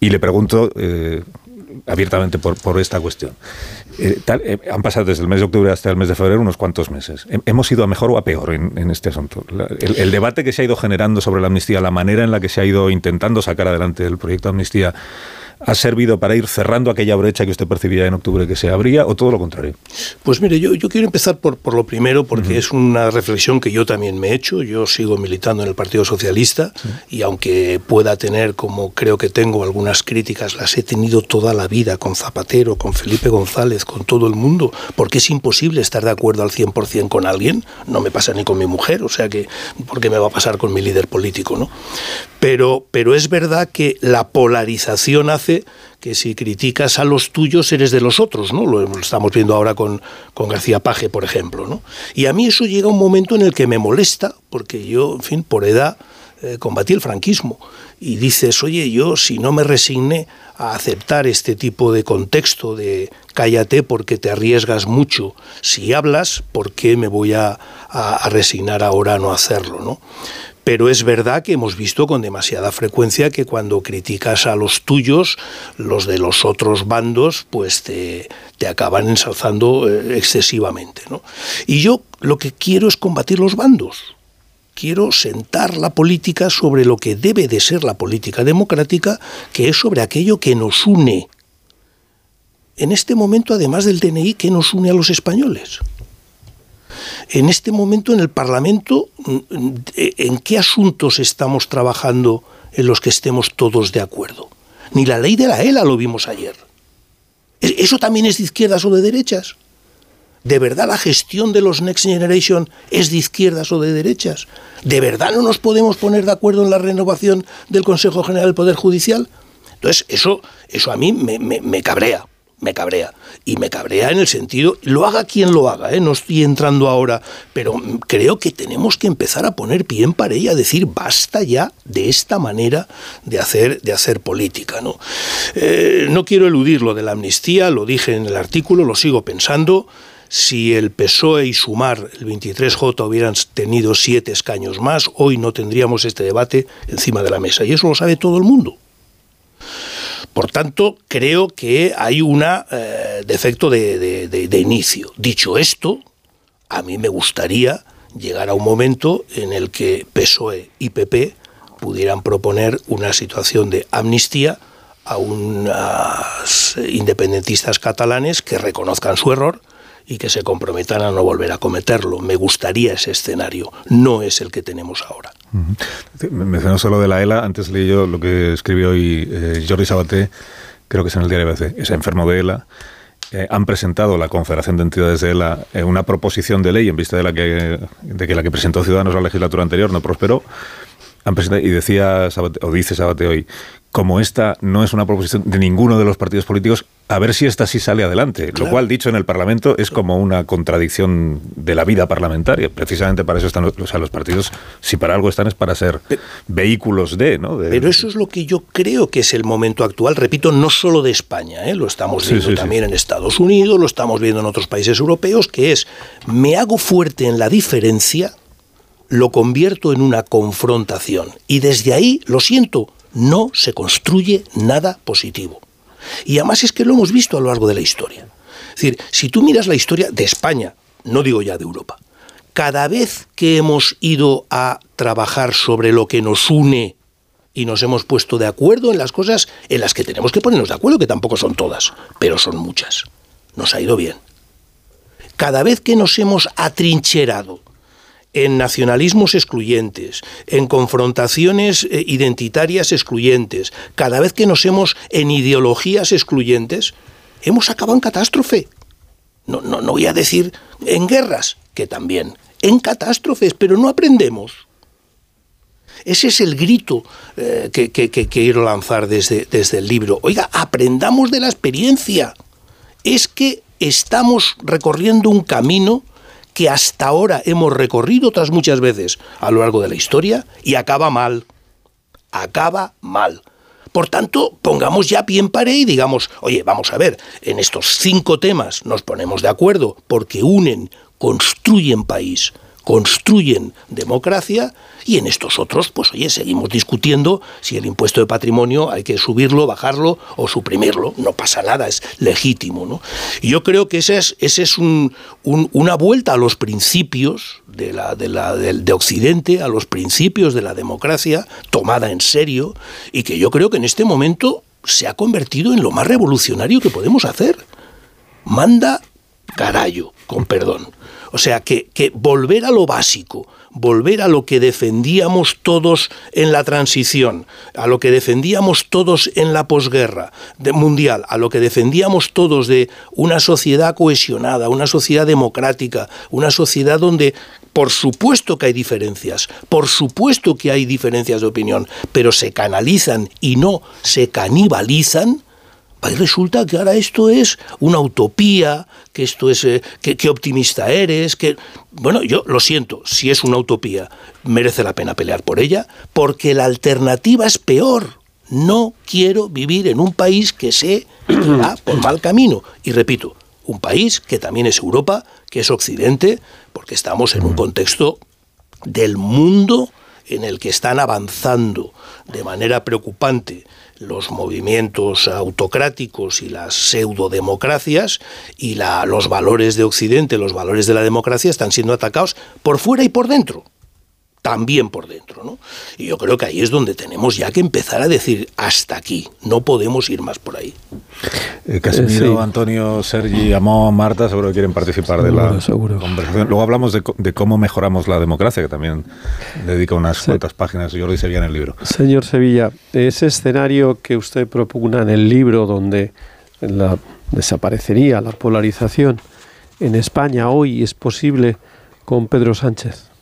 Y le pregunto abiertamente por, por esta cuestión. Eh, eh, han pasado desde el mes de octubre hasta el mes de febrero unos cuantos meses. ¿Hemos ido a mejor o a peor en, este asunto? el, el, debate que se ha ido generando sobre la amnistía, la manera en la que se ha ido intentando sacar adelante el proyecto de amnistía, ha servido para ir cerrando aquella brecha que usted percibía en octubre que se abría o todo lo contrario? Pues mire, yo, yo quiero empezar por, por lo primero porque es una reflexión que yo también me he hecho. Yo sigo militando en el Partido Socialista y aunque pueda tener, como creo que tengo, algunas críticas, las he tenido toda la vida con Zapatero, con Felipe González, con todo el mundo, porque es imposible estar de acuerdo al 100% con alguien. No me pasa ni con mi mujer, o sea que, ¿por qué me va a pasar con mi líder político? ¿no? Pero, pero es verdad que la polarización hace que si criticas a los tuyos eres de los otros, ¿no? Lo estamos viendo ahora con, con García Paje, por ejemplo, ¿no? Y a mí eso llega un momento en el que me molesta, porque yo, en fin, por edad eh, combatí el franquismo. Y dices, oye, yo si no me resigné a aceptar este tipo de contexto de cállate porque te arriesgas mucho, si hablas, ¿por qué me voy a, a, resignar ahora a no hacerlo? ¿no? Pero es verdad que hemos visto con demasiada frecuencia que cuando criticas a los tuyos, los de los otros bandos, pues te, acaban ensalzando eh, excesivamente. ¿no? Y yo lo que quiero es combatir los bandos. Quiero sentar la política sobre lo que debe de ser la política democrática, que es sobre aquello que nos une. En este momento, además del DNI, ¿qué nos une a los españoles? En este momento en el Parlamento, ¿en qué asuntos estamos trabajando en los que estemos todos de acuerdo? Ni la ley de la ELA lo vimos ayer. ¿E-, ¿Eso también es de izquierdas o de derechas? ¿De verdad la gestión de los Next Generation es de izquierdas o de derechas? ¿De verdad no nos podemos poner de acuerdo en la renovación del Consejo General del Poder Judicial? Entonces, eso, eso a mí me, me cabrea me cabrea. Y me cabrea en el sentido, lo haga quien lo haga, ¿eh? no estoy entrando ahora, pero creo que tenemos que empezar a poner pie en pared y a decir basta ya de esta manera de hacer, de hacer política. ¿no? Eh, no quiero eludir lo de la amnistía, lo dije en el artículo, lo sigo pensando. Si el PSOE y Sumar, el 23J, hubieran tenido siete escaños más, hoy no tendríamos este debate encima de la mesa. Y eso lo sabe todo el mundo. Por tanto, creo que hay un eh, defecto de, inicio. Dicho esto, a mí me gustaría llegar a un momento en el que PSOE y PP pudieran proponer una situación de amnistía a unos independentistas catalanes que reconozcan su error y que se comprometan a no volver a cometerlo. Me gustaría ese escenario, no es el que tenemos ahora. Me Mencionó solo de la ELA, antes leí yo lo que escribió hoy eh, Jordi Sabaté, creo que es en el diario ABC, es enfermo de ELA. Eh, han presentado la Confederación de Entidades de ELA eh, una proposición de ley en vista de la que, de que la que presentó Ciudadanos la legislatura anterior no prosperó. Han presentado, y decía o dice Sabate hoy, como esta no es una proposición de ninguno de los partidos políticos, a ver si esta sí sale adelante. Lo cual, dicho en el Parlamento, es como una contradicción de la vida parlamentaria. Precisamente para eso están los, los partidos, si para algo están, es para ser vehículos de, ¿no? Pero eso es lo que yo creo que es el momento actual, repito, no solo de España, ¿eh? lo estamos viendo también en Estados Unidos, lo estamos viendo en otros países europeos, que es, me hago fuerte en la diferencia, lo convierto en una confrontación. Y desde ahí, lo siento, no se construye nada positivo. Y además es que lo hemos visto a lo largo de la historia. Es decir, si tú miras la historia de España, no digo ya de Europa, cada vez que hemos ido a trabajar sobre lo que nos une y nos hemos puesto de acuerdo en las cosas en las que tenemos que ponernos de acuerdo, que tampoco son todas, pero son muchas, nos ha ido bien. Cada vez que nos hemos atrincherado en nacionalismos excluyentes, en confrontaciones eh, identitarias excluyentes, cada vez que nos hemos en ideologías excluyentes, hemos acabado en catástrofe. No, no, no voy a decir en guerras, que también, en catástrofes, pero no aprendemos. Ese es el grito eh, que, que, quiero lanzar desde, desde el libro. Oiga, aprendamos de la experiencia. Es que estamos recorriendo un camino que hasta ahora hemos recorrido otras muchas veces a lo largo de la historia y acaba mal. Acaba mal. Por tanto, pongamos ya pie en pared y digamos, oye, vamos a ver, en estos cinco temas nos ponemos de acuerdo porque unen, construyen país, construyen democracia y en estos otros, pues oye, seguimos discutiendo si el impuesto de patrimonio hay que subirlo, bajarlo o suprimirlo. No pasa nada, es legítimo. ¿no? Y yo creo que ese es, ese es un, una vuelta a los principios de, la, de, la, de Occidente, a los principios de la democracia tomada en serio y que yo creo que en este momento se ha convertido en lo más revolucionario que podemos hacer. Manda carallo, con perdón. O sea, que, volver a lo básico, volver a lo que defendíamos todos en la transición, a lo que defendíamos todos en la posguerra mundial, a lo que defendíamos todos de una sociedad cohesionada, una sociedad democrática, una sociedad donde por supuesto que hay diferencias, por supuesto que hay diferencias de opinión, pero se canalizan y no se canibalizan, Ahí resulta que ahora esto es una utopía, que esto es, eh, que, optimista eres, que... Bueno, yo lo siento, si es una utopía, merece la pena pelear por ella, porque la alternativa es peor. No quiero vivir en un país que se va por mal camino. Y repito, un país que también es Europa, que es Occidente, porque estamos en un contexto del mundo en el que están avanzando de manera preocupante los movimientos autocráticos y las pseudodemocracias y los valores de Occidente, los valores de la democracia están siendo atacados por fuera y por dentro. También por dentro. ¿no? Y yo creo que ahí es donde tenemos ya que empezar a decir hasta aquí, no podemos ir más por ahí. Eh, Casimiro, Antonio, Sergi, Amón, Marta, seguro que quieren participar de la conversación. Luego hablamos de, de, cómo mejoramos la democracia, que también dedica unas cuantas páginas, yo lo dice en el libro. Señor Sevilla, ese escenario que usted propugna en el libro, donde la, desaparecería la polarización en España hoy, ¿es posible con Pedro Sánchez?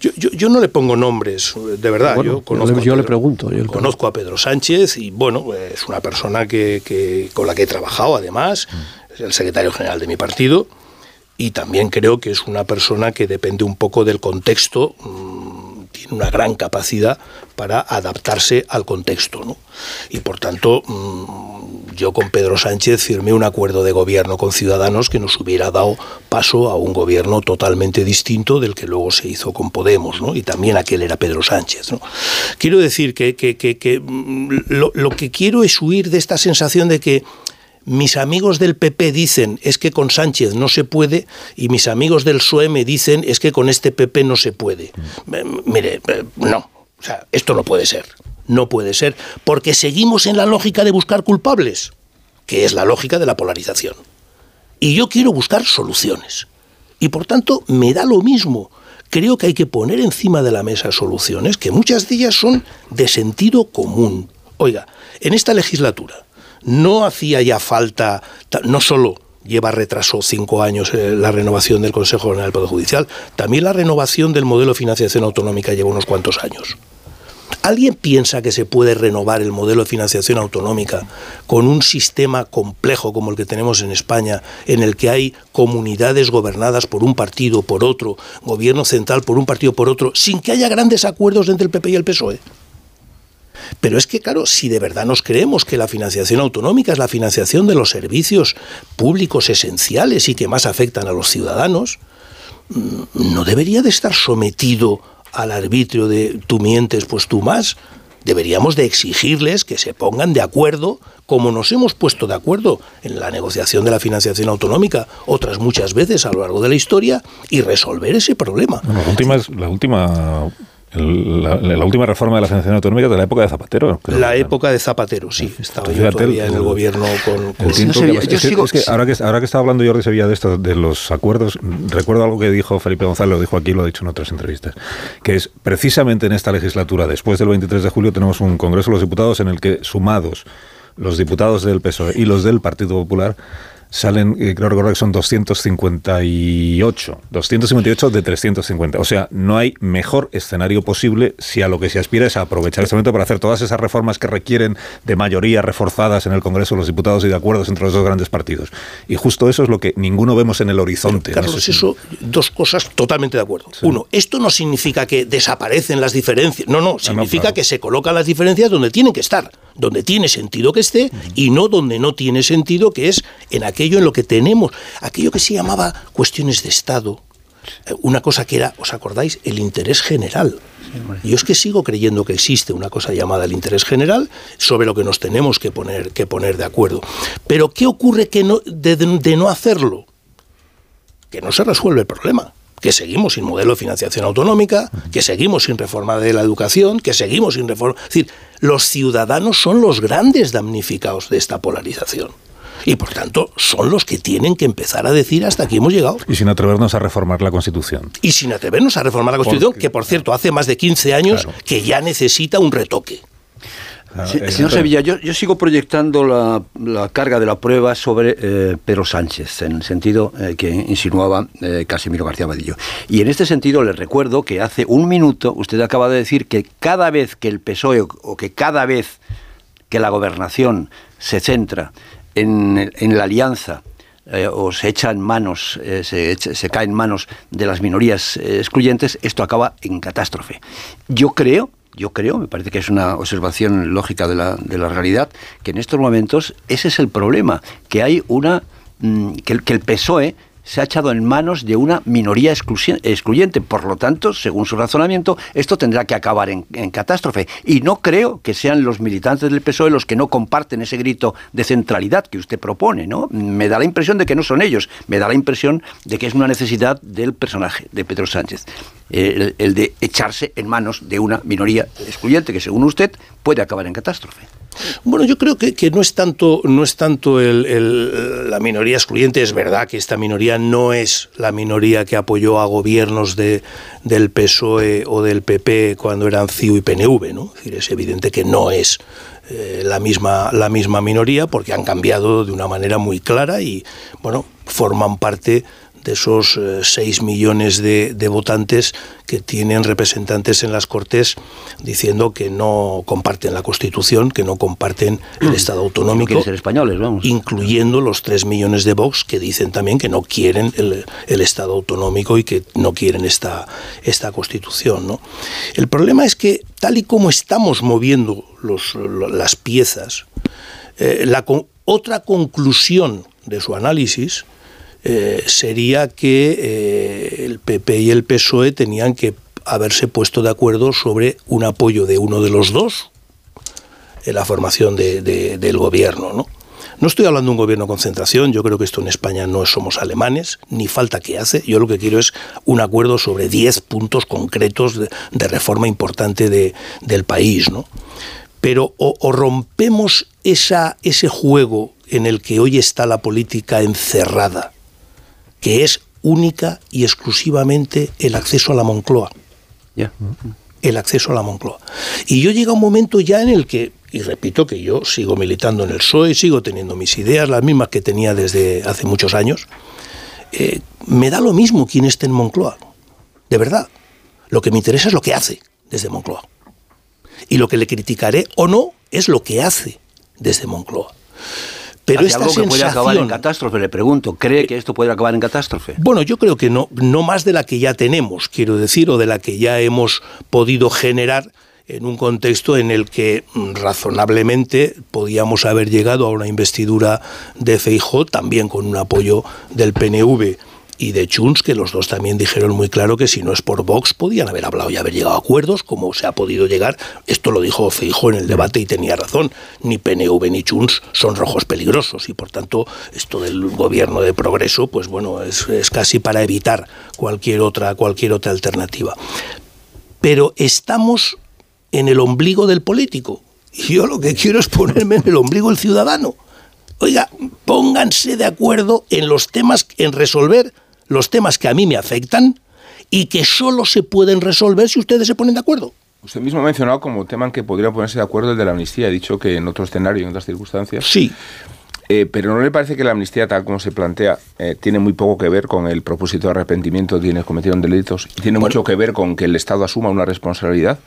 Yo, yo, yo, no le pongo nombres, de verdad. Bueno, yo conozco yo, le pregunto. Yo le conozco a Pedro Sánchez y, bueno, es una persona que, que, con la que he trabajado, además, es el secretario general de mi partido, y también creo que es una persona que depende un poco del contexto. Mmm, tiene una gran capacidad para adaptarse al contexto. ¿no? Y por tanto, mmm, yo con Pedro Sánchez firmé un acuerdo de gobierno con Ciudadanos que nos hubiera dado paso a un gobierno totalmente distinto del que luego se hizo con Podemos, ¿no? y también aquel era Pedro Sánchez. ¿no? Quiero decir que, que, que, lo, lo que quiero es huir de esta sensación de que mis amigos del PP dicen es que con Sánchez no se puede y mis amigos del PSOE me dicen es que con este PP no se puede. Mire, no, o sea, esto no puede ser. No puede ser porque seguimos en la lógica de buscar culpables, que es la lógica de la polarización. Y yo quiero buscar soluciones. Y por tanto, me da lo mismo. Creo que hay que poner encima de la mesa soluciones que muchas de ellas son de sentido común. Oiga, en esta legislatura, no hacía ya falta, no solo lleva retraso cinco años eh, la renovación del Consejo General del Poder Judicial, también la renovación del modelo de financiación autonómica lleva unos cuantos años. ¿Alguien piensa que se puede renovar el modelo de financiación autonómica con un sistema complejo como el que tenemos en España, en el que hay comunidades gobernadas por un partido, por otro, gobierno central por un partido, por otro, sin que haya grandes acuerdos entre el PP y el PSOE? Pero es que, claro, si de verdad nos creemos que la financiación autonómica es la financiación de los servicios públicos esenciales y que más afectan a los ciudadanos, no debería de estar sometido al arbitrio de tú mientes, pues tú más. Deberíamos de exigirles que se pongan de acuerdo, como nos hemos puesto de acuerdo en la negociación de la financiación autonómica otras muchas veces a lo largo de la historia, y resolver ese problema. La última la, la, última reforma de la financiación autonómica de la época de Zapatero. Creo. La época de Zapatero, sí. Estaba yo todavía el, en el gobierno con... con el no sé, es, sigo, es, que, ahora que ahora que estaba hablando Jordi Sevilla de esto, de los acuerdos, recuerdo algo que dijo Felipe González, lo dijo aquí, lo ha dicho en otras entrevistas, que es precisamente en esta legislatura, después del 23 de julio, tenemos un Congreso de los Diputados en el que, sumados los diputados del PSOE y los del Partido Popular, salen, eh, creo recordar que son 258, 258 de 350. O sea, no hay mejor escenario posible si a lo que se aspira es a aprovechar este momento para hacer todas esas reformas que requieren de mayoría reforzadas en el Congreso de los Diputados y de acuerdos entre los dos grandes partidos. Y justo eso es lo que ninguno vemos en el horizonte. Pero, Carlos, eso, dos cosas totalmente de acuerdo. Sí. Uno, esto no significa que desaparecen las diferencias. No, no, significa no, claro. que se colocan las diferencias donde tienen que estar, donde tiene sentido que esté uh -huh. y no donde no tiene sentido, que es en aquel aquello en lo que tenemos, aquello que se llamaba cuestiones de Estado, una cosa que era, ¿os acordáis?, el interés general. Yo es que sigo creyendo que existe una cosa llamada el interés general sobre lo que nos tenemos que poner, que poner de acuerdo. Pero ¿qué ocurre que no, de, de no hacerlo? Que no se resuelve el problema que seguimos sin modelo de financiación autonómica, que seguimos sin reforma de la educación, que seguimos sin reforma... Es decir, los ciudadanos son los grandes damnificados de esta polarización y por tanto son los que tienen que empezar a decir hasta aquí hemos llegado. Y sin atrevernos a reformar la Constitución. Y sin atrevernos a reformar la Constitución, Porque, que por cierto hace más de 15 años claro. que ya necesita un retoque. Sí, señor Sevilla, yo, yo, sigo proyectando la, la, carga de la prueba sobre eh, Pedro Sánchez, en el sentido eh, que insinuaba eh, Casimiro García Vadillo. Y en este sentido le recuerdo que hace un minuto usted acaba de decir que cada vez que el PSOE o que cada vez que la gobernación se centra en, la alianza eh, o se echa en manos, eh, se, echa, se, cae en manos de las minorías eh, excluyentes, esto acaba en catástrofe. Yo creo, yo creo, me parece que es una observación lógica de la, de la realidad, que en estos momentos ese es el problema, que hay una, que, que el PSOE se ha echado en manos de una minoría excluyente. Por lo tanto, según su razonamiento, esto tendrá que acabar en, catástrofe. Y no creo que sean los militantes del PSOE los que no comparten ese grito de centralidad que usted propone. ¿no? Me da la impresión de que no son ellos. Me da la impresión de que es una necesidad del personaje, de Pedro Sánchez. el, de echarse en manos de una minoría excluyente que, según usted, puede acabar en catástrofe. Bueno, yo creo que, que no es tanto, no es tanto el- la minoría excluyente. Es verdad que esta minoría no es la minoría que apoyó a gobiernos de, del PSOE o del PP cuando eran CIU y PNV. es evidente que no es eh, la, misma, la misma minoría porque han cambiado de una manera muy clara y bueno, forman parte de esos 6 millones de, de votantes que tienen representantes en las Cortes diciendo que no comparten la Constitución, que no comparten el Estado autonómico, quieren ser españoles, vamos. incluyendo los 3 millones de Vox que dicen también que no quieren el, el Estado autonómico y que no quieren esta, esta Constitución. ¿no? El problema es que tal y como estamos moviendo los- las piezas, eh, la otra conclusión de su análisis eh, sería que eh, el PP y el PSOE tenían que haberse puesto de acuerdo sobre un apoyo de uno de los dos en la formación de- de- del gobierno. ¿no? no estoy hablando de un gobierno de concentración, yo creo que esto en España no somos alemanes, ni falta que hace. Yo lo que quiero es un acuerdo sobre 10 puntos concretos de, reforma importante de- del país. ¿no? Pero o, rompemos ese juego en el que hoy está la política encerrada, que es única y exclusivamente el acceso a la Moncloa. El acceso a la Moncloa. Y yo llega un momento ya en el que, y repito que yo sigo militando en el PSOE, sigo teniendo mis ideas, las mismas que tenía desde hace muchos años, eh, me da lo mismo quién esté en Moncloa. De verdad. Lo que me interesa es lo que hace desde Moncloa. Y lo que le criticaré o no es lo que hace desde Moncloa. Pero esta algo que puede acabar en sensación- catástrofe, le pregunto. ¿Cree que esto puede acabar en catástrofe? Bueno, yo creo que no, no más de la que ya tenemos, quiero decir, o de la que ya hemos podido generar en un contexto en el que mm, razonablemente podíamos haber llegado a una investidura de Feijó, también con un apoyo del PNV y de Junts, que los dos también dijeron muy claro que si no es por Vox podían haber hablado y haber llegado a acuerdos, como se ha podido llegar. Esto lo dijo Feijó en el debate y tenía razón. Ni PNV ni Junts son rojos peligrosos y por tanto esto del gobierno de progreso, pues bueno, es, es casi para evitar cualquier otra, cualquier otra alternativa. Pero estamos en el ombligo del político. Yo lo que quiero es ponerme en el ombligo del ciudadano. Oiga, pónganse de acuerdo en los temas, en resolver los temas que a mí me afectan y que solo se pueden resolver si ustedes se ponen de acuerdo. Usted mismo ha mencionado como tema en que podría ponerse de acuerdo el de la amnistía. Ha dicho que en otro escenario y en otras circunstancias. Sí. Eh, pero ¿no le parece que la amnistía, tal como se plantea, eh, tiene muy poco que ver con el propósito de arrepentimiento de quienes cometieron delitos? Y tiene mucho que ver con que el Estado asuma una responsabilidad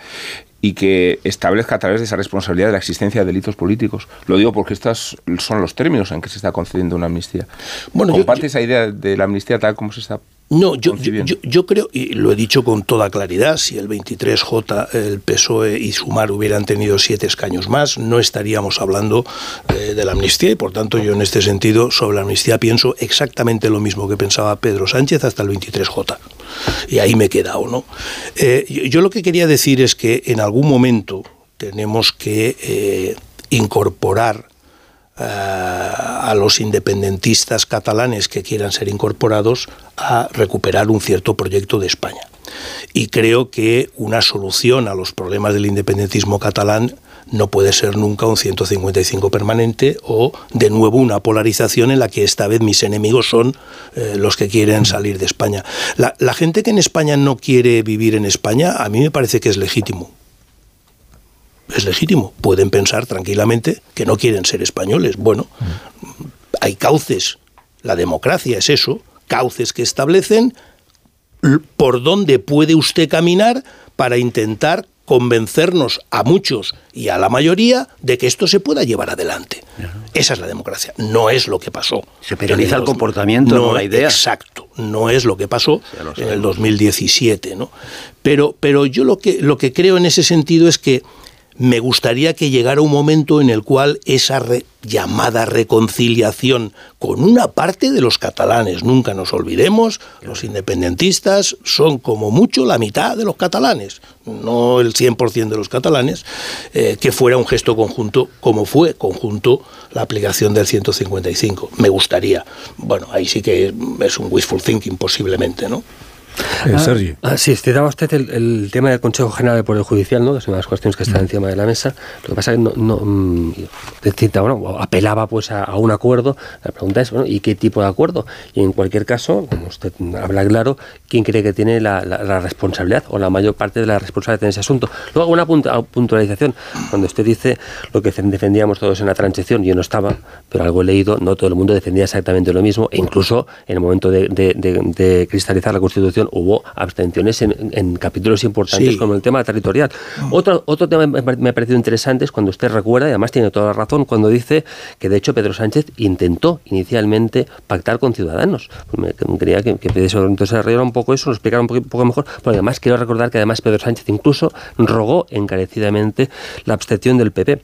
y que establezca a través de esa responsabilidad la existencia de delitos políticos. Lo digo porque estos son los términos en que se está concediendo una amnistía. Bueno, yo- ¿Comparte esa idea de la amnistía tal como se está No, yo, yo, yo- yo creo, y lo he dicho con toda claridad, si el 23J, el PSOE y Sumar hubieran tenido siete escaños más, no estaríamos hablando eh, de la amnistía y por tanto yo en este sentido sobre la amnistía pienso exactamente lo mismo que pensaba Pedro Sánchez hasta el 23J. Y ahí me he quedado, ¿no? Eh, yo, lo que quería decir es que en algún momento tenemos que eh, incorporar a los independentistas catalanes que quieran ser incorporados a recuperar un cierto proyecto de España. Y creo que una solución a los problemas del independentismo catalán no puede ser nunca un 155 permanente o de nuevo una polarización en la que esta vez mis enemigos son eh, los que quieren salir de España. La, la gente que en España no quiere vivir en España, a mí me parece que es legítimo es legítimo. Pueden pensar tranquilamente que no quieren ser españoles. Bueno, hay cauces. La democracia es eso, cauces que establecen por dónde puede usted caminar para intentar convencernos a muchos y a la mayoría de que esto se pueda llevar adelante. Esa es la democracia. No es lo que pasó. Se penaliza el comportamiento, no la idea. Exacto. No es lo que pasó lo en el 2017, ¿no? Pero, pero yo lo que, lo que creo en ese sentido es que me gustaría que llegara un momento en el cual esa llamada reconciliación con una parte de los catalanes, nunca nos olvidemos, los independentistas son como mucho la mitad de los catalanes, no el 100% de los catalanes, eh, que fuera un gesto conjunto como fue conjunto la aplicación del 155. Me gustaría. Bueno, ahí sí que es un wishful thinking posiblemente, ¿no? Eh, Ah, Sergi. ah, sí, citaba usted el, el tema del Consejo General del Poder Judicial, ¿no? que es una de las cuestiones que Mm. está encima de la mesa. Lo que pasa es que no, no, mm, citaba, bueno, apelaba pues a, a un acuerdo. La pregunta es, bueno, ¿y qué tipo de acuerdo? Y en cualquier caso, como usted habla claro, ¿quién cree que tiene la, la- la responsabilidad o la mayor parte de la responsabilidad en ese asunto? Luego, una punta- puntualización. Cuando usted dice lo que defendíamos todos en la transición, yo no estaba, pero algo he leído, no todo el mundo defendía exactamente lo mismo, e incluso en el momento de, de- de- de cristalizar la Constitución hubo abstenciones en, en capítulos importantes Sí. como el tema territorial. Otro, otro tema que me ha parecido interesante es cuando usted recuerda, y además tiene toda la razón, cuando dice que de hecho Pedro Sánchez intentó inicialmente pactar con Ciudadanos. Me, me quería que, que entonces arreglara un poco eso, lo explicara un poco, un poco mejor, pero además quiero recordar que además Pedro Sánchez incluso rogó encarecidamente la abstención del PP.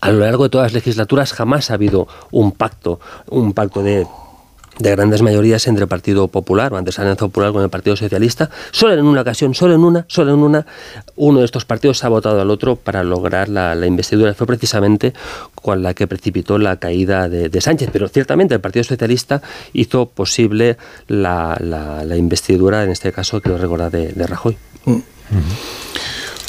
A lo largo de todas las legislaturas jamás ha habido un pacto, un pacto de de grandes mayorías entre el Partido Popular o antes Alianza Popular con el Partido Socialista. Solo en una ocasión, solo en una, solo en una, uno de estos partidos ha votado al otro para lograr la, la investidura. Fue precisamente con la que precipitó la caída de, de Sánchez. Pero ciertamente el Partido Socialista hizo posible la, la- la investidura, en este caso, quiero recordar, de, de Rajoy.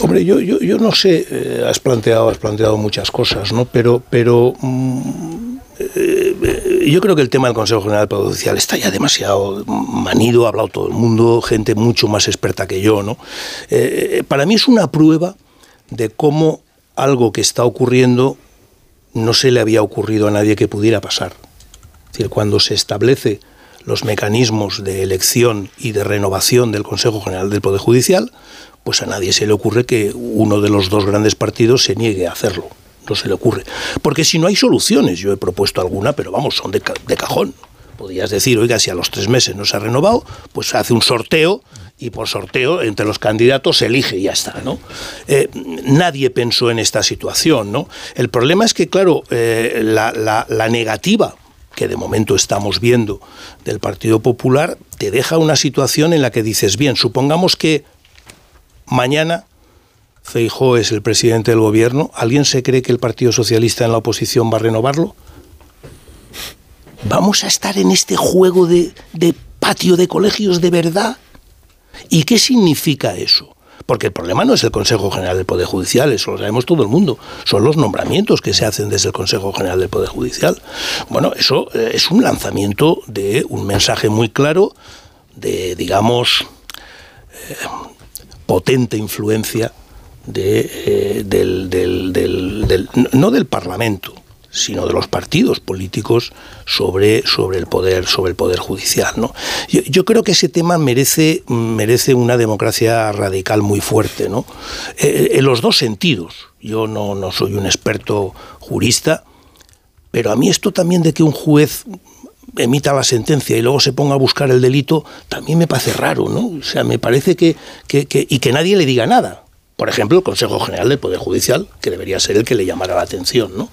Hombre, yo, yo, yo no sé, eh, has planteado, has planteado muchas cosas, ¿no? Pero, pero mm, eh, eh, yo creo que el tema del Consejo General Judicial está ya demasiado manido, ha hablado todo el mundo, gente mucho más experta que yo, ¿no? Eh, eh, para mí es una prueba de cómo algo que está ocurriendo no se le había ocurrido a nadie que pudiera pasar. Es decir, cuando se establece los mecanismos de elección y de renovación del Consejo General del Poder Judicial, pues a nadie se le ocurre que uno de los dos grandes partidos se niegue a hacerlo. No se le ocurre. Porque si no hay soluciones, yo he propuesto alguna, pero vamos, son de, ca- de cajón. Podrías decir, oiga, si a los tres meses no se ha renovado, pues hace un sorteo y por sorteo entre los candidatos se elige y ya está, ¿no? Eh, nadie pensó en esta situación, ¿no? El problema es que, claro, eh, la- la negativa que de momento estamos viendo del Partido Popular te deja una situación en la que dices, bien, supongamos que mañana Feijó es el presidente del gobierno, ¿alguien se cree que el Partido Socialista en la oposición va a renovarlo? ¿Vamos a estar en este juego de, patio de colegios de verdad? ¿Y qué significa eso? Porque el problema no es el Consejo General del Poder Judicial, eso lo sabemos todo el mundo. Son los nombramientos que se hacen desde el Consejo General del Poder Judicial. Bueno, eso eh, es un lanzamiento de un mensaje muy claro de, digamos, eh, potente influencia de, eh, del, no del Parlamento, sino de los partidos políticos sobre, sobre el poder sobre el poder judicial ¿no? yo, creo que ese tema merece merece una democracia radical muy fuerte ¿no? Eh, en los dos sentidos yo no, no soy un experto jurista pero a mí esto también de que un juez emita la sentencia y luego se ponga a buscar el delito, también me parece raro, ¿no? O sea, me parece que, que- que- y que nadie le diga nada. Por ejemplo, el Consejo General del Poder Judicial, que debería ser el que le llamara la atención, ¿no?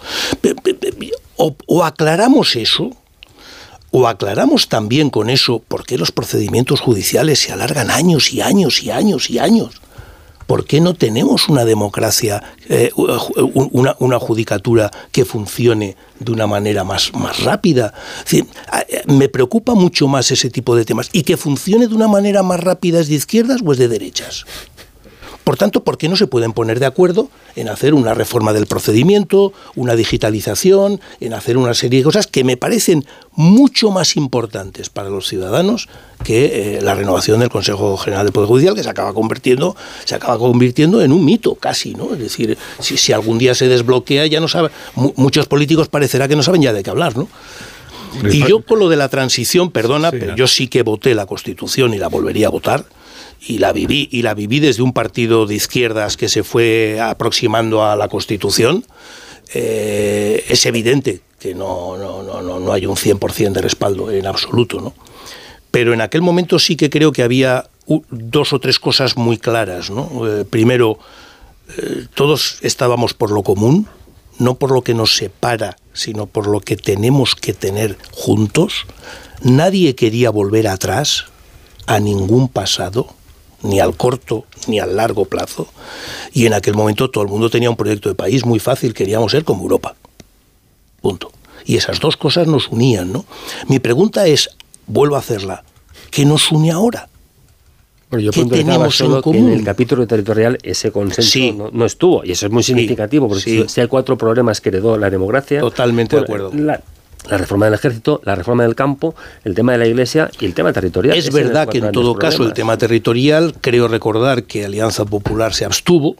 O, aclaramos eso, o aclaramos también con eso por qué los procedimientos judiciales se alargan años y años y años y años. ¿Por qué no tenemos una democracia, eh, u- una, una judicatura que funcione de una manera más, más rápida? Eh, me preocupa mucho más ese tipo de temas. ¿Y que funcione de una manera más rápida es de izquierdas o es de derechas? Por tanto, ¿por qué no se pueden poner de acuerdo en hacer una reforma del procedimiento, una digitalización, en hacer una serie de cosas que me parecen mucho más importantes para los ciudadanos que eh, la renovación del Consejo General del Poder Judicial, que se acaba convirtiendo, se acaba convirtiendo en un mito casi, ¿no? Es decir, si, si algún día se desbloquea, ya no sabe, mu- muchos políticos parecerá que no saben ya de qué hablar, ¿no? Y yo con lo de la transición, perdona, pero yo sí que voté la Constitución y la volvería a votar y la viví y la viví desde un partido de izquierdas que se fue aproximando a la Constitución. Eh, es evidente que no, no, no, no, hay un 100% de respaldo en absoluto, ¿no? Pero en aquel momento sí que creo que había dos o tres cosas muy claras, ¿no? Eh, primero, eh, todos estábamos por lo común, no por lo que nos separa, sino por lo que tenemos que tener juntos. Nadie quería volver atrás a ningún pasado, ni al corto ni al largo plazo. Y en aquel momento todo el mundo tenía un proyecto de país muy fácil, queríamos ser como Europa. Punto. Y esas dos cosas nos unían, ¿no? Mi pregunta es, vuelvo a hacerla, ¿qué nos une ahora? Bueno, yo ¿Qué tenemos solo en que en común? el capítulo territorial ese consenso Sí. no, no estuvo, y eso es muy significativo, porque sí. si- si hay cuatro problemas que heredó la democracia... Totalmente de pues, acuerdo. La, la reforma del ejército, la reforma del campo, el tema de la iglesia y el tema territorial. Es Ese verdad que en todo caso el tema territorial, creo recordar que Alianza Popular se abstuvo,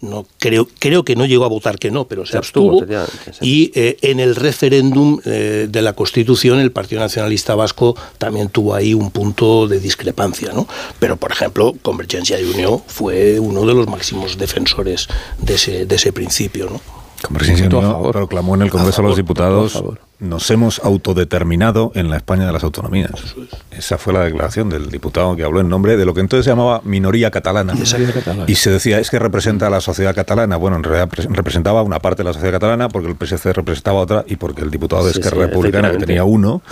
no creo creo que no llegó a votar que no, pero se, Se abstuvo, abstuvo. efectivamente, sí. y eh, en el referéndum eh, de la Constitución el Partido Nacionalista Vasco también tuvo ahí un punto de discrepancia, ¿no? Pero por ejemplo, Convergencia y Unión fue uno de los máximos defensores de ese de ese principio, ¿no? Convergencia proclamó en el Congreso de los Diputados nos hemos autodeterminado en la España de las autonomías. Esa fue la declaración del diputado que habló en nombre de lo que entonces se llamaba minoría catalana. Y se decía, es que representa a la sociedad catalana. Bueno, en realidad pre- representaba una parte de la sociedad catalana porque el PSC representaba otra y porque el diputado de Sí, Esquerra sí, Republicana, que tenía uno,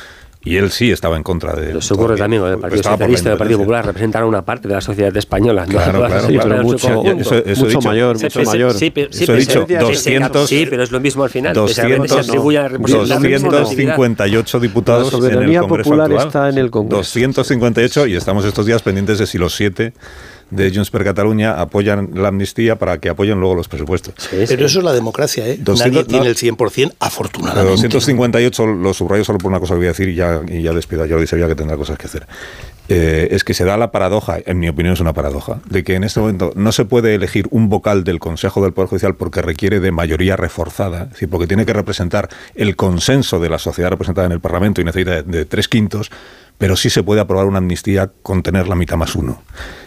y él sí estaba en contra de... Pero eso ocurre también con el Partido Socialista y el Partido. Popular, representan a una parte de la sociedad española. no Claro, a todas claro, las claro. Mucho-. Eso- eso he mucho dicho. mayor, Sí, mucho sí, mayor. Sí, pero, sí, Eso he pero- dicho, sí, sí, 200 Sí, pero es lo mismo al final. que se- 200, se atribuye la representatividad. 258 diputados La en el soberanía Congreso popular actual. está en el Congreso. 258 y estamos estos días pendientes de si los siete de Junts per Cataluña apoyan la amnistía para que apoyen luego los presupuestos. Pero eso es la democracia, ¿eh? 200 Nadie tiene no. el 100%, Pero afortunadamente. 258 lo subrayo solo por una cosa que voy a decir y ya, y ya despido a Jordi Sevilla que tendrá cosas que hacer. Eh, es que se da la paradoja, en mi opinión es una paradoja, de que en este momento no se puede elegir un vocal del Consejo del Poder Judicial porque requiere de mayoría reforzada, es decir, porque tiene que representar el consenso de la sociedad representada en el Parlamento y necesita de, tres quintos, pero sí se puede aprobar una amnistía con tener la mitad más uno.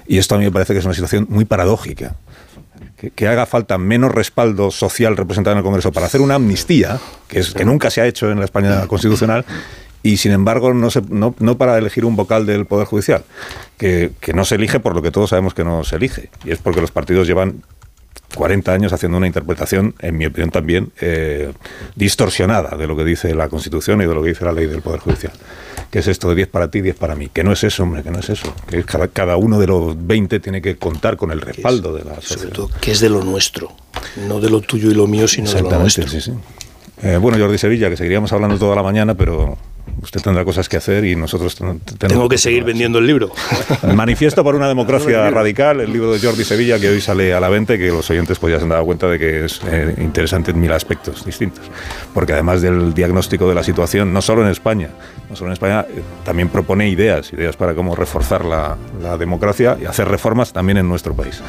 Y esto a mí me parece que es una situación muy paradójica que, que haga falta menos respaldo social representado en el Congreso para hacer una amnistía, que, es, que nunca se ha hecho en la España constitucional, y sin embargo no, se, no, no para elegir un vocal del Poder Judicial, que, que no se elige por lo que todos sabemos que no se elige, y es porque los partidos llevan 40 años haciendo una interpretación, en mi opinión también, eh, distorsionada de lo que dice la Constitución y de lo que dice la ley del Poder Judicial. Que es esto de 10 para ti, 10 para mí. Que no es eso, hombre, que no es eso. Que cada, cada uno de los 20 tiene que contar con el respaldo de la sociedad. Sobre todo, que es de lo nuestro, no de lo tuyo y lo mío, sino de lo Exactamente, nuestro. sí, sí. Eh, bueno, Jordi Sevilla, que seguiríamos hablando toda la mañana, pero usted tendrá cosas que hacer y nosotros ten- tenemos Tengo que seguir vendiendo el libro. El manifiesto por una democracia radical, el libro de Jordi Sevilla, que hoy sale a la venta y que los oyentes pues, ya se han dado cuenta de que es eh, interesante en mil aspectos distintos. Porque además del diagnóstico de la situación, no solo en España, no solo en España, eh, también propone ideas, ideas para cómo reforzar la, la democracia y hacer reformas también en nuestro país.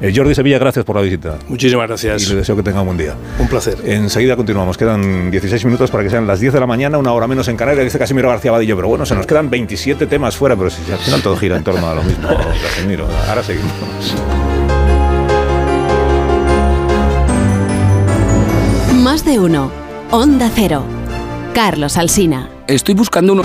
Eh, Jordi Sevilla, gracias por la visita. Muchísimas gracias. Y le deseo que tenga un buen día. Un placer. Enseguida continuamos. Quedan 16 minutos para que sean las 10 de la mañana, una hora menos en Canarias, dice Casimiro García Vadillo. Pero bueno, se nos quedan 27 temas fuera, pero si al final todo gira en torno a lo mismo, Casimiro. Ahora seguimos. Más de uno. Onda Cero. Carlos Alsina. Estoy buscando uno.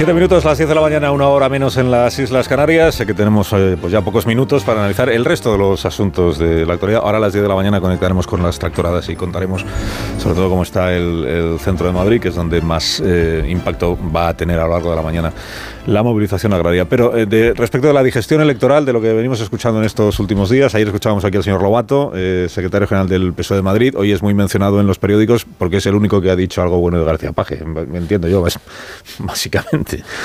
Siete minutos, las 10 de la mañana, una hora menos en las Islas Canarias. Sé que tenemos eh, pues ya pocos minutos para analizar el resto de los asuntos de la actualidad. Ahora a las 10 de la mañana conectaremos con las tractoradas y contaremos sobre todo cómo está el, centro de Madrid, que es donde más eh, impacto va a tener a lo largo de la mañana la movilización agraria. Pero eh, de, respecto de la digestión electoral, de lo que venimos escuchando en estos últimos días, ayer escuchábamos aquí al señor Lobato, secretario general del PSOE de Madrid. Hoy es muy mencionado en los periódicos porque es el único que ha dicho algo bueno de García Paje. Me entiendo yo, es-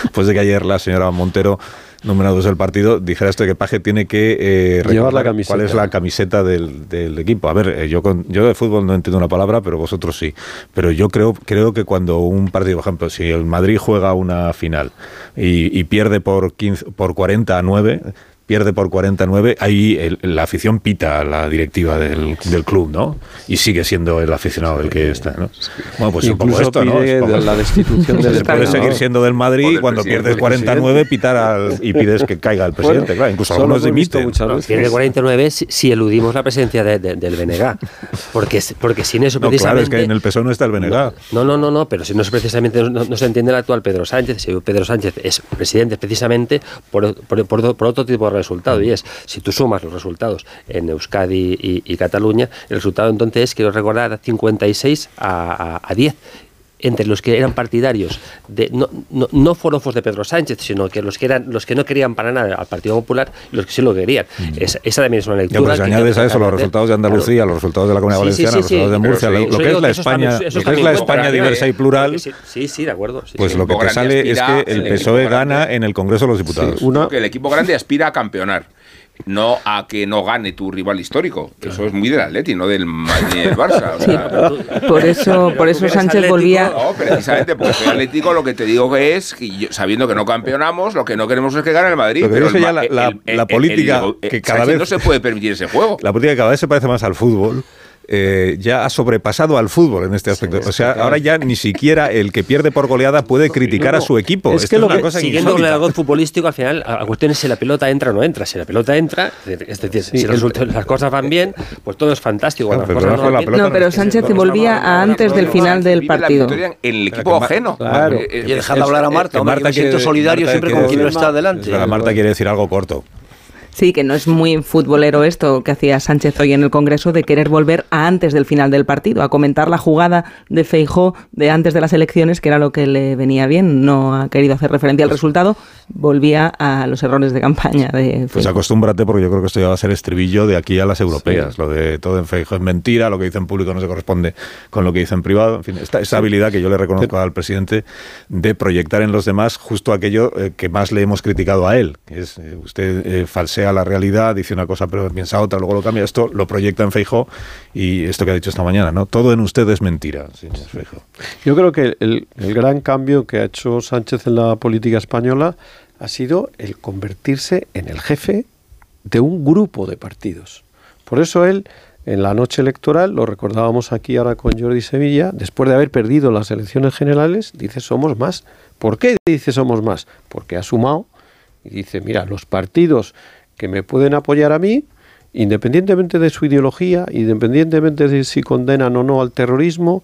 Después de que ayer la señora Montero, número dos del partido, dijera esto de que Paje tiene que eh, Llevar la camiseta. cuál es la camiseta del, del equipo. A ver, eh, yo, con, yo de fútbol no entiendo una palabra, pero vosotros sí. Pero yo creo, creo que cuando un partido, por ejemplo, si el Madrid juega una final y, y pierde por, 15, por 40 a 9, pierde por 49, ahí el- la afición pita a la directiva del, del club, ¿no? Y sigue siendo el aficionado el que está, ¿no? Bueno, pues un poco Incluso esto, ¿no? Es poco- la destitución del Puedes entrenador. seguir siendo del Madrid y cuando pierdes 49 pitar al, y pides que caiga el presidente, Bueno, claro, incluso algunos dimiten. Pierde 49 si, si eludimos la presencia de- de- del BNG. Porque, porque sin eso No, claro, precisamente... es que en el PSOE no está el BNG. No, no, no, no, pero si no es precisamente, no, no se entiende el actual Pedro Sánchez. Si Pedro Sánchez es presidente precisamente por, por- por- por otro tipo de resultado, y es, si tú sumas los resultados en Euskadi y, Cataluña, el resultado entonces es, quiero recordar, 56 a, a, a 10. Entre los que eran partidarios de no, no, no forofos de Pedro Sánchez, sino que los que eran los que no querían para nada al Partido Popular y los que sí lo querían. Esa, esa también es una Ya, lectura. pues que añades creo a eso los resultados de Andalucía, Claro. los resultados de la Comunidad Sí, sí, Valenciana, sí, los resultados de sí, Murcia, pero lo, sí, que es la España, lo que es la España diversa y eh, plural, Sí, sí, sí, de acuerdo. sí, pues sí. lo que te sale es que el PSOE gana en el Congreso de los Diputados. Creo que el equipo grande aspira a campeonar. No a que no gane tu rival histórico. Eso es muy del Atleti, no del del Barça. o sea, Por eso, por eso Sánchez volvía. No, precisamente porque soy atlético, lo que te digo que es que yo- sabiendo que no campeonamos, lo que no queremos es que gane el Madrid. Que pero digo es el que ya la- la- el- el- la el- política el- que cada Sánchez vez- no se puede permitir ese juego. La política cada vez se parece más al fútbol. Eh, ya ha sobrepasado al fútbol en este aspecto. o sea, ahora ya ni siquiera el que pierde por goleada puede criticar a su equipo. Es Esto que lo una que, cosa siguiendo con el algo futbolístico, al final, la cuestión es si la pelota entra o no entra. Si la pelota entra, es decir, si el- resulta- las cosas van bien, pues todo es fantástico. Las pero cosas no no la No, pero Sánchez volvía a antes del final del partido. en el equipo ajeno. Claro. Eh, eh, Y dejad hablar a Marta, que me siento solidario siempre con quien no está delante. Espera, Marta quiere decir algo corto. Sí, que no es muy futbolero esto que hacía Sánchez hoy en el Congreso de querer volver a antes del final del partido, a comentar la jugada de Feijó de antes de las elecciones, que era lo que le venía bien. No ha querido hacer referencia al resultado, volvía a los errores de campaña de Pues acostúmbrate porque yo creo que esto ya va a ser estribillo de aquí a las europeas. Lo de todo en Feijóo es mentira, lo que dice en público no se corresponde con lo que dice en privado. En fin, esta, esta habilidad que yo le reconozco al presidente de proyectar en los demás justo aquello eh, que más le hemos criticado a él. que es, eh, usted eh, falsea la realidad, dice una cosa pero piensa otra, luego lo cambia. Esto lo proyecta en Feijóo y esto que ha dicho esta mañana, ¿no? Todo en usted es mentira, señor Feijóo. Yo creo que el gran cambio que ha hecho Sánchez en la política española ha sido el convertirse en el jefe de un grupo de partidos. Por eso él, en la noche electoral, lo recordábamos aquí ahora con Jordi Sevilla, después de haber perdido las elecciones generales, dice somos más. ¿Por qué dice somos más? Porque ha sumado y dice, mira, los partidos que me pueden apoyar a mí, independientemente de su ideología, independientemente de si condenan o no al terrorismo,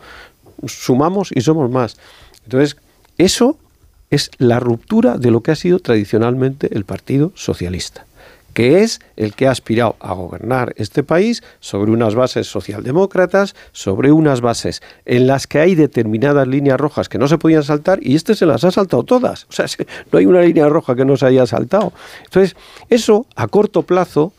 sumamos y somos más. Entonces, eso es la ruptura de lo que ha sido tradicionalmente el Partido Socialista, que es el que ha aspirado a gobernar este país sobre unas bases socialdemócratas, sobre unas bases en las que hay determinadas líneas rojas que no se podían saltar y este se las ha saltado todas. O sea, se- no hay una línea roja que no se haya saltado. Entonces, eso a corto plazo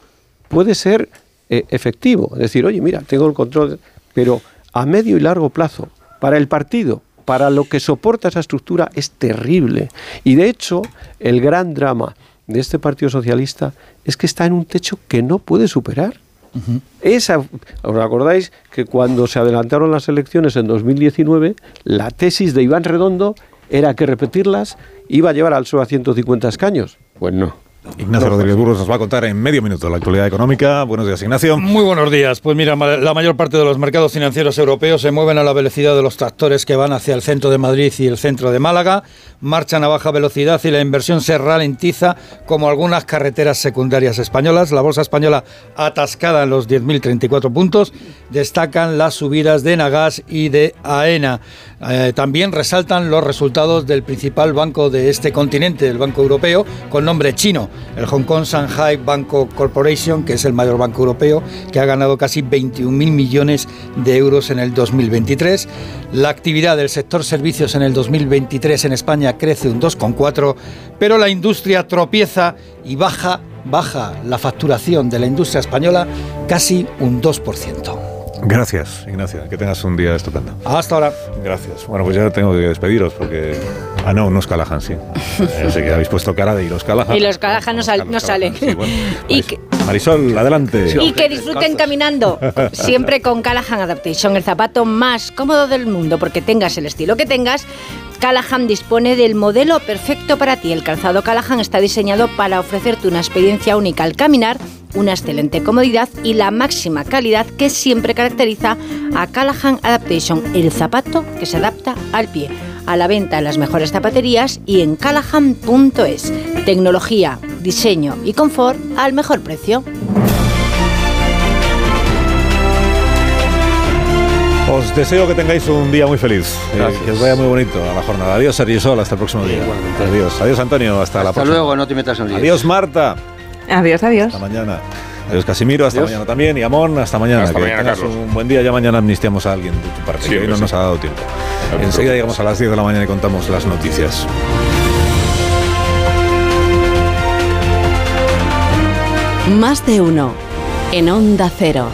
puede ser eh, efectivo. Es decir, oye, mira, tengo el control, pero a medio y largo plazo, para el partido, para lo que soporta esa estructura, es terrible. Y de hecho, el gran drama de este Partido Socialista es que está en un techo que no puede superar. Esa, ¿Os acordáis que cuando se adelantaron las elecciones en 2019, la tesis de Iván Redondo era que repetirlas iba a llevar al PSOE a 150 escaños? Pues no. Ignacio Rodríguez Burgos nos va a contar en medio minuto la actualidad económica. Buenos días, Ignacio. Muy buenos días. Pues mira, la mayor parte de los mercados financieros europeos se mueven a la velocidad de los tractores que van hacia el centro de Madrid y el centro de Málaga, marchan a baja velocidad y la inversión se ralentiza como algunas carreteras secundarias españolas. La bolsa española atascada en los 10.034 puntos. Destacan las subidas de Nagas y de AENA. Eh, también resaltan los resultados del principal banco de este continente, el Banco Europeo, con nombre chino, el Hong Kong Shanghai Banco Corporation, que es el mayor banco europeo, que ha ganado casi 21.000 millones de euros en el 2023. La actividad del sector servicios en el 2023 en España crece un 2,4, pero la industria tropieza y baja, baja la facturación de la industria española casi un 2%. Gracias, Ignacio. Que tengas un día estupendo. Hasta ahora. Gracias. Bueno, pues ya tengo que despediros porque... Ah, no, no es Callahan, sí. Sé que habéis puesto cara de ir los Callahan. Y los Callahan no, sal- no salen. y, que, Marisol, adelante. y que disfruten caminando. Siempre con Callahan Adaptation, el zapato más cómodo del mundo, porque tengas el estilo que tengas. Callahan dispone del modelo perfecto para ti. El calzado Callahan está diseñado para ofrecerte una experiencia única al caminar, una excelente comodidad y la máxima calidad que siempre caracteriza a Callahan Adaptation, el zapato que se adapta al pie. A la venta en las mejores zapaterías y en callahan.es. Tecnología, diseño y confort al mejor precio. Os deseo que tengáis un día muy feliz. Gracias. que os vaya muy bonito a la jornada. Adiós, Sergio Sol. Hasta el próximo día. Adiós. Adiós, Antonio. Hasta, la Hasta próxima. luego, no te metas en líos. Adiós, Marta. Adiós, adiós. Hasta mañana. Adiós Casimiro, hasta Adiós. mañana también. Y Amón, hasta mañana. Hasta que mañana, tengas Carlos. un buen día. Ya mañana amnistiamos a alguien de tu parte, Sí, que hoy no sí. nos ha dado tiempo. Enseguida llegamos a las 10 de la mañana y contamos las noticias. Más de uno. En Onda Cero.